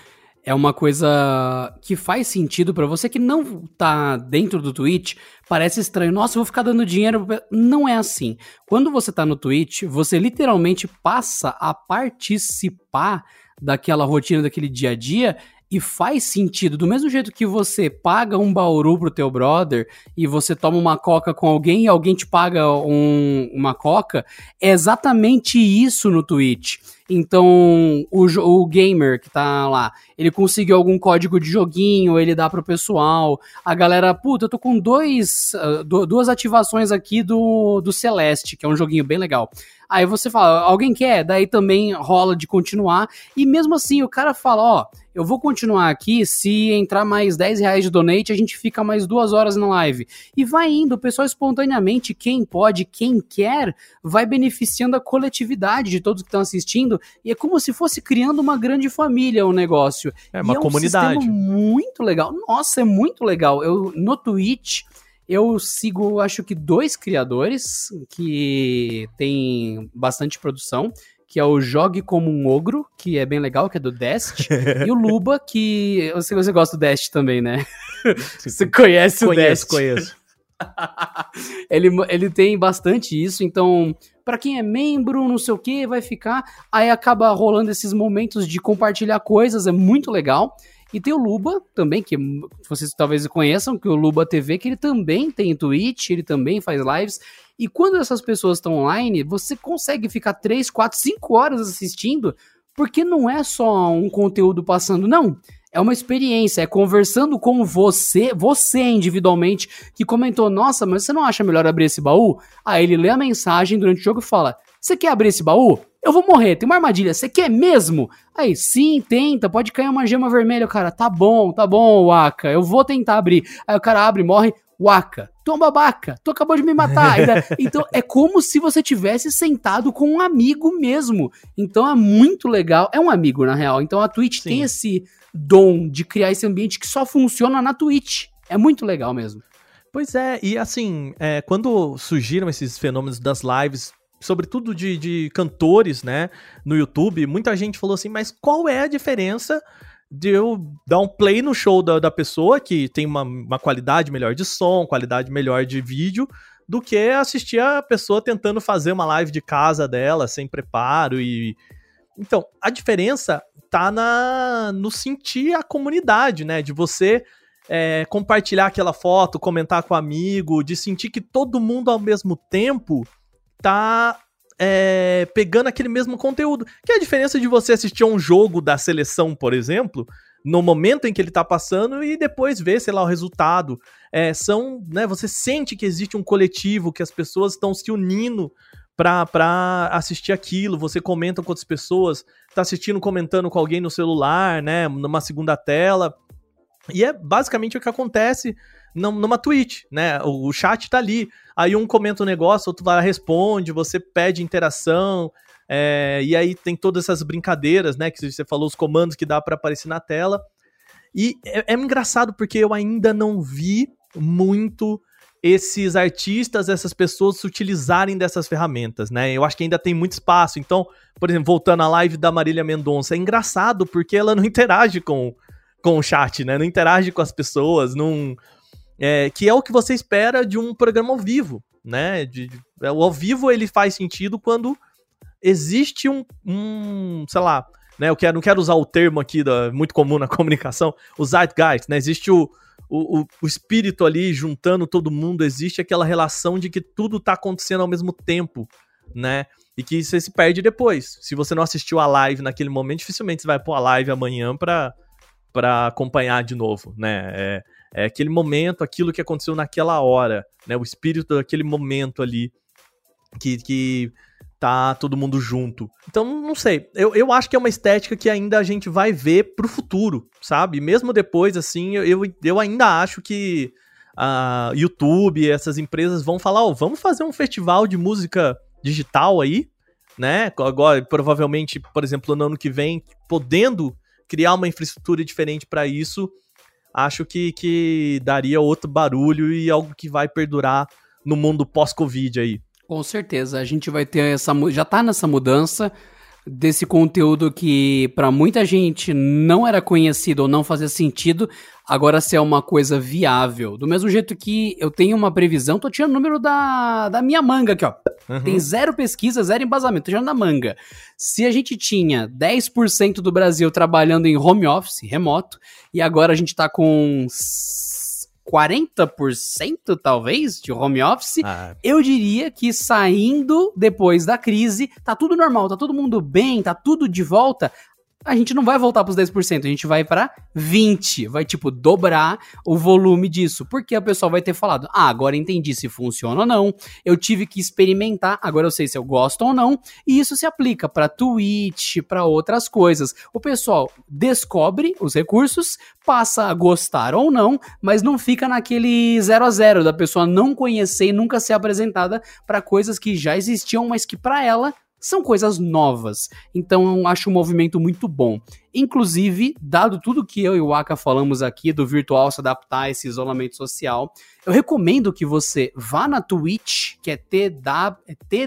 é uma coisa que faz sentido para você que não tá dentro do Twitch. Parece estranho. Nossa, eu vou ficar dando dinheiro. Não é assim. Quando você tá no Twitch, você literalmente passa a participar daquela rotina, daquele dia a dia e faz sentido. Do mesmo jeito que você paga um bauru pro teu brother e você toma uma coca com alguém e alguém te paga um, uma coca, é exatamente isso no Twitch. Então, o, o gamer que tá lá, ele conseguiu algum código de joguinho, ele dá pro pessoal. A galera, puta, eu tô com dois, uh, duas ativações aqui do, do Celeste, que é um joguinho bem legal. Aí você fala, alguém quer? Daí também rola de continuar. E mesmo assim, o cara fala, ó, eu vou continuar aqui, se entrar mais 10 reais de donate, a gente fica mais duas horas na live. E vai indo, o pessoal espontaneamente, quem pode, quem quer, vai beneficiando a coletividade de todos que estão assistindo. E é como se fosse criando uma grande família o negócio. É uma e é comunidade. Um muito legal. Nossa, é muito legal. Eu no Twitch eu sigo, acho que dois criadores que tem bastante produção, que é o Jogue Como um Ogro, que é bem legal, que é do Dest, (laughs) e o Luba, que você, você gosta do Dest também, né? você conhece o conheço, Dest. Conheço, (laughs) ele, ele tem bastante isso, então para quem é membro, não sei o que, vai ficar. Aí acaba rolando esses momentos de compartilhar coisas, é muito legal. E tem o Luba também, que vocês talvez conheçam, que é o Luba TV, que ele também tem Twitch, ele também faz lives. E quando essas pessoas estão online, você consegue ficar 3, 4, 5 horas assistindo, porque não é só um conteúdo passando, não. É uma experiência, é conversando com você, você individualmente, que comentou: Nossa, mas você não acha melhor abrir esse baú? Aí ele lê a mensagem durante o jogo e fala: Você quer abrir esse baú? Eu vou morrer, tem uma armadilha, você quer mesmo? Aí, sim, tenta, pode cair uma gema vermelha, o cara, tá bom, tá bom, Waka, eu vou tentar abrir. Aí o cara abre, morre, Waka, tu é um babaca, tu acabou de me matar. (laughs) então é como se você tivesse sentado com um amigo mesmo. Então é muito legal, é um amigo na real. Então a Twitch sim. tem esse dom de criar esse ambiente que só funciona na Twitch. É muito legal mesmo. Pois é, e assim, é, quando surgiram esses fenômenos das lives sobretudo de, de cantores, né, no YouTube, muita gente falou assim, mas qual é a diferença de eu dar um play no show da, da pessoa, que tem uma, uma qualidade melhor de som, qualidade melhor de vídeo, do que assistir a pessoa tentando fazer uma live de casa dela, sem preparo e... Então, a diferença tá na, no sentir a comunidade, né, de você é, compartilhar aquela foto, comentar com o amigo, de sentir que todo mundo ao mesmo tempo tá é, pegando aquele mesmo conteúdo. Que é a diferença de você assistir um jogo da seleção, por exemplo, no momento em que ele tá passando e depois ver, sei lá, o resultado. É, são, né, você sente que existe um coletivo, que as pessoas estão se unindo pra, pra assistir aquilo, você comenta com outras pessoas, tá assistindo, comentando com alguém no celular, né, numa segunda tela. E é basicamente o que acontece numa Twitch, né? O, chat tá ali. Aí um comenta um negócio, outro vai lá responde, você pede interação. É, e aí tem todas essas brincadeiras, né? Que você falou, os comandos que dá para aparecer na tela. E é, é engraçado porque eu ainda não vi muito esses artistas, essas pessoas se utilizarem dessas ferramentas, né? Eu acho que ainda tem muito espaço. Então, por exemplo, voltando à live da Marília Mendonça, é engraçado porque ela não (laughs) interage com, com o chat, né? Não interage com as pessoas, não, é, que é o que você espera de um programa ao vivo, né? De, de, é, o ao vivo ele faz sentido quando existe um, um sei lá, né? Eu quero, não quero usar o termo aqui da, muito comum na (laughs) comunicação, o zeitgeist, né? Existe o, o, o, o, espírito ali juntando todo mundo, existe aquela relação de que tudo tá acontecendo ao mesmo tempo, né? E que você se perde depois. Se você não assistiu a live naquele momento, dificilmente você vai pôr a live amanhã pra, pra acompanhar de novo, né? É, é aquele momento, aquilo que aconteceu naquela hora, né? O espírito daquele momento ali que, que tá todo mundo junto. Então, não sei. Eu, eu acho que é uma estética que ainda a gente vai ver pro futuro, sabe? Mesmo depois, assim, eu, eu ainda acho que a uh, YouTube, essas empresas vão falar, ó, oh, vamos fazer um festival de música digital aí, né? Agora, provavelmente, por exemplo, no ano que vem, podendo criar uma infraestrutura diferente para isso, acho que, que daria outro barulho e algo que vai perdurar no mundo pós-Covid aí. Com certeza, a gente vai ter essa. Já tá nessa mudança desse conteúdo que para muita gente não era conhecido ou não fazia sentido, agora ser uma coisa viável. Do mesmo jeito que eu tenho uma previsão, tô tirando o número da, da minha manga aqui, ó. Uhum. Tem zero pesquisa, zero embasamento, tô tirando da manga. Se a gente tinha 10% do Brasil trabalhando em home office, remoto, e agora a gente tá com 40% talvez de home office, ah. eu diria que saindo depois da crise, tá tudo normal, tá todo mundo bem, tá tudo de volta a gente não vai voltar para os 10%, a gente vai para 20, vai tipo dobrar o volume disso, porque a pessoa vai ter falado: "Ah, agora entendi se funciona ou não. Eu tive que experimentar, agora eu sei se eu gosto ou não". E isso se aplica para Twitch, para outras coisas. O pessoal descobre os recursos, passa a gostar ou não, mas não fica naquele zero a zero da pessoa não conhecer e nunca ser apresentada para coisas que já existiam, mas que para ela são coisas novas. Então acho um movimento muito bom. Inclusive, dado tudo que eu e o Aka falamos aqui do virtual se adaptar a esse isolamento social, eu recomendo que você vá na Twitch, que é T-W-I-T-C-H,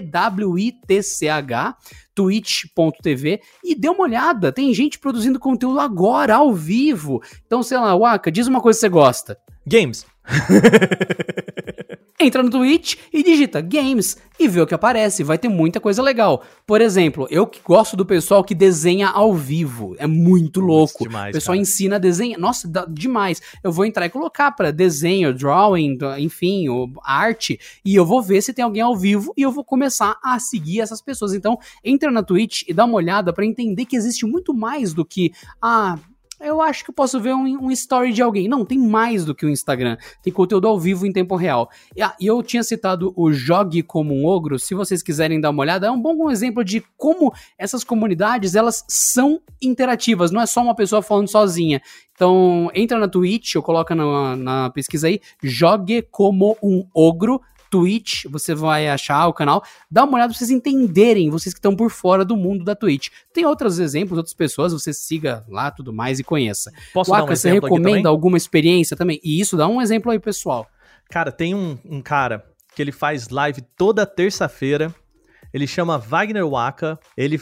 twitch.tv, e dê uma olhada. Tem gente produzindo conteúdo agora, ao vivo. Então, sei lá, Waka, diz uma coisa que você gosta. Games. (laughs) entra no Twitch e digita games e vê o que aparece. Vai ter muita coisa legal. Por exemplo, eu que gosto do pessoal que desenha ao vivo. É muito louco. Demais, o pessoal cara. ensina a desenhar. Nossa, demais. Eu vou entrar e colocar para desenho, drawing, enfim, arte. E eu vou ver se tem alguém ao vivo e eu vou começar a seguir essas pessoas. Então, entra na Twitch e dá uma olhada para entender que existe muito mais do que, ah, eu acho que posso ver um, um, story de alguém. Não, tem mais do que o Instagram. Tem conteúdo ao vivo em tempo real. E ah, eu tinha citado o Jogue como um Ogro. Se vocês quiserem dar uma olhada, é um bom exemplo de como essas comunidades elas são interativas. Não é só uma pessoa falando sozinha. Então, entra na Twitch, ou coloca na, na pesquisa aí, Jogue como um Ogro Twitch, você vai achar o canal. Dá uma olhada pra vocês entenderem, vocês que estão por fora do mundo da Twitch. Tem outros exemplos, outras pessoas, você siga lá tudo mais e conheça. Posso Waka, dar um você recomenda alguma experiência também? E isso, dá um exemplo aí, pessoal. Cara, tem um, um cara que ele faz live toda terça-feira ele chama Wagner Waka. Ele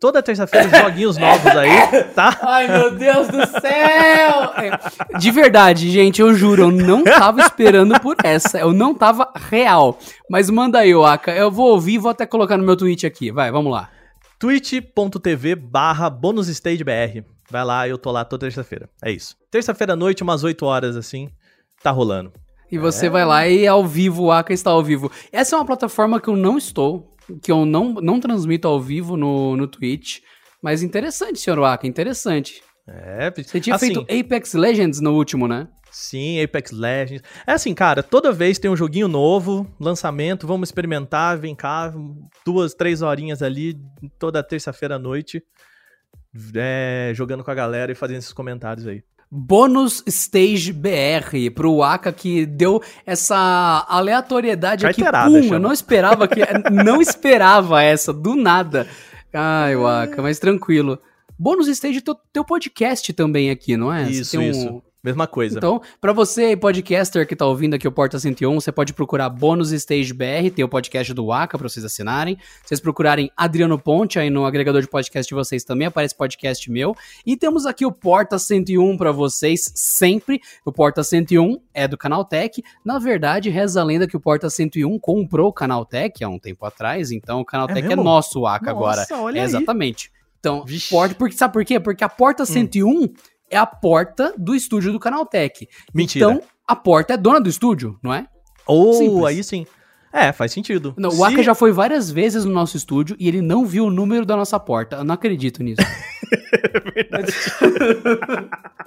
toda terça-feira joguinhos (laughs) novos aí, tá? Ai, meu Deus do céu! É, de verdade, gente, eu juro, eu não tava esperando por essa. Eu não tava real. Mas manda aí, Waka. Eu vou ouvir e vou até colocar no meu tweet aqui. Vai, vamos lá. twitch.tv barra bonusstagebr. Vai lá, eu tô lá toda terça-feira. É isso. Terça-feira à noite, umas 8 horas, assim, tá rolando. E você é. vai lá e ao vivo, o Aka está ao vivo. Essa é uma plataforma que eu não estou que eu não, não transmito ao vivo no, no Twitch. Mas interessante, senhor Waka, interessante. É, Você tinha assim, feito Apex Legends no último, né? Sim, Apex Legends. É assim, cara, toda vez tem um joguinho novo, lançamento, vamos experimentar, vem cá, duas, três horinhas ali, toda terça-feira à noite, é, jogando com a galera e fazendo esses comentários aí. Bônus Stage BR pro Aka que deu essa aleatoriedade aqui. Pum, eu não esperava que não esperava essa do nada. Ai, Waka, mas tranquilo. Bônus Stage teu, teu podcast também aqui, não é? Isso, um, isso. Mesma coisa. Então, para você, podcaster que tá ouvindo aqui o Porta 101, você pode procurar Bônus Stage BR, tem o podcast do Waka para vocês assinarem. Se vocês procurarem Adriano Ponte aí no agregador de podcast de vocês também aparece podcast meu. E temos aqui o Porta 101 para vocês sempre. O Porta 101 é do Canaltech. Na verdade, reza a lenda que o Porta 101 comprou o Canaltech há um tempo atrás, então o Canaltech é, é nosso Waka Nossa, agora. Olha é, exatamente. Então, Vixe. porque sabe por quê? Porque a Porta 101 hum é a porta do estúdio do Canaltech. Mentira. Então, a porta é dona do estúdio, não é? Ou simples. aí sim. É, faz sentido. Não, Se- o Aka já foi várias vezes no nosso estúdio e ele não viu o número da nossa porta. Eu não acredito nisso. (laughs) (laughs)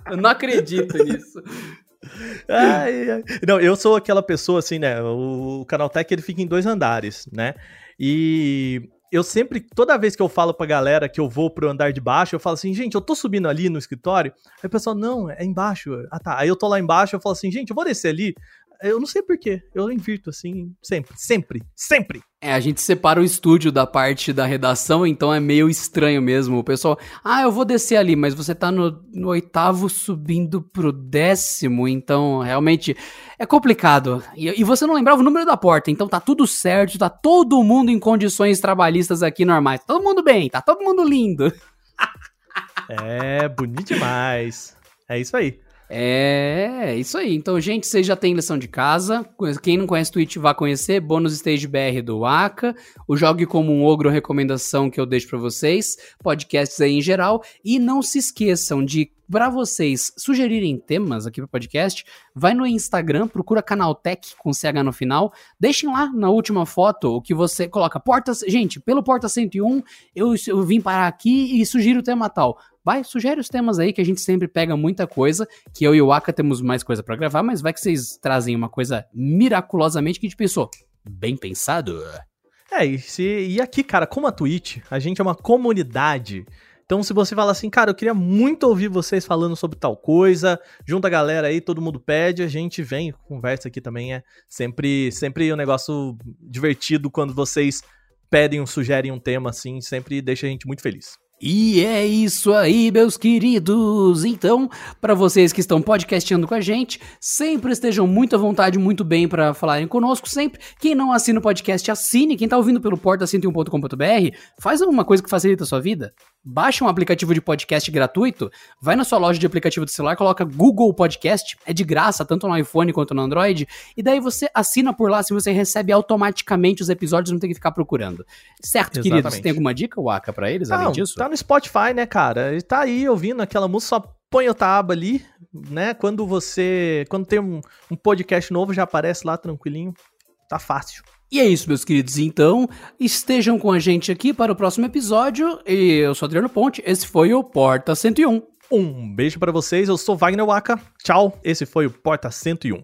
Eu não acredito nisso. Ai, ai. Não, eu sou aquela pessoa assim, né? O Canaltech ele fica em dois andares, né? E eu sempre, toda vez que eu falo pra galera que eu vou pro andar de baixo, eu falo assim, gente, eu tô subindo ali no escritório. Aí o pessoal, não, é embaixo. Ah tá. Aí eu tô lá embaixo, eu falo assim, gente, eu vou descer ali. Eu não sei porquê. Eu invirto assim, sempre, sempre, sempre. É, a gente separa o estúdio da parte da redação, então é meio estranho mesmo. O pessoal, ah, eu vou descer ali, mas você tá no, no oitavo subindo pro décimo, então realmente é complicado. E, e você não lembrava o número da porta, então tá tudo certo, tá todo mundo em condições trabalhistas aqui normais. Todo mundo bem, tá todo mundo lindo. (laughs) É, bonito demais. É isso aí. É, isso aí. Então, gente, vocês já têm lição de casa. Quem não conhece Twitch, vá conhecer. Bônus Stage BR do Aka. O Jogue Como um Ogro, recomendação que eu deixo pra vocês. Podcasts aí em geral. E não se esqueçam de, pra vocês sugerirem temas aqui pro podcast, vai no Instagram, procura Canaltech com CH no final. Deixem lá na última foto o que você coloca. Portas, gente, pelo Porta 101, eu, eu vim parar aqui e sugiro o tema tal. Vai, sugere os temas aí que a gente sempre pega muita coisa, que eu e o Aka temos mais coisa pra gravar, mas vai que vocês trazem uma coisa miraculosamente que a gente pensou. Bem pensado. É, e, se, e aqui, cara, como a Twitch, a gente é uma comunidade. Então, se você fala assim, cara, eu queria muito ouvir vocês falando sobre tal coisa, junta a galera aí, todo mundo pede, a gente vem, conversa aqui também. É sempre, sempre um negócio divertido quando vocês pedem ou sugerem um tema assim, sempre deixa a gente muito feliz. E é isso aí, meus queridos. Então, para vocês que estão podcastando com a gente, sempre estejam muito à vontade, muito bem para falarem conosco, sempre. Quem não assina o podcast, assine. Quem tá ouvindo pelo porta101.com.br, faz alguma coisa que facilita a sua vida. Baixa um aplicativo de podcast gratuito, vai na sua loja de aplicativo do celular, coloca Google Podcast, é de graça, tanto no iPhone quanto no Android, e daí você assina por lá, se você recebe automaticamente os episódios, não tem que ficar procurando. Certo, queridos? Exatamente. Tem alguma dica, Waka, pra eles, além Não, disso? tá no Spotify, né, cara? Ele tá aí ouvindo aquela música, só põe outra aba ali, né? Quando você. Quando tem um, um podcast novo, já aparece lá tranquilinho. Tá fácil. E é isso, meus queridos. Então, estejam com a gente aqui para o próximo episódio. E eu sou Adriano Ponte, esse foi o Porta 101. Um beijo pra vocês, eu sou Wagner Waka. Tchau, esse foi o Porta 101.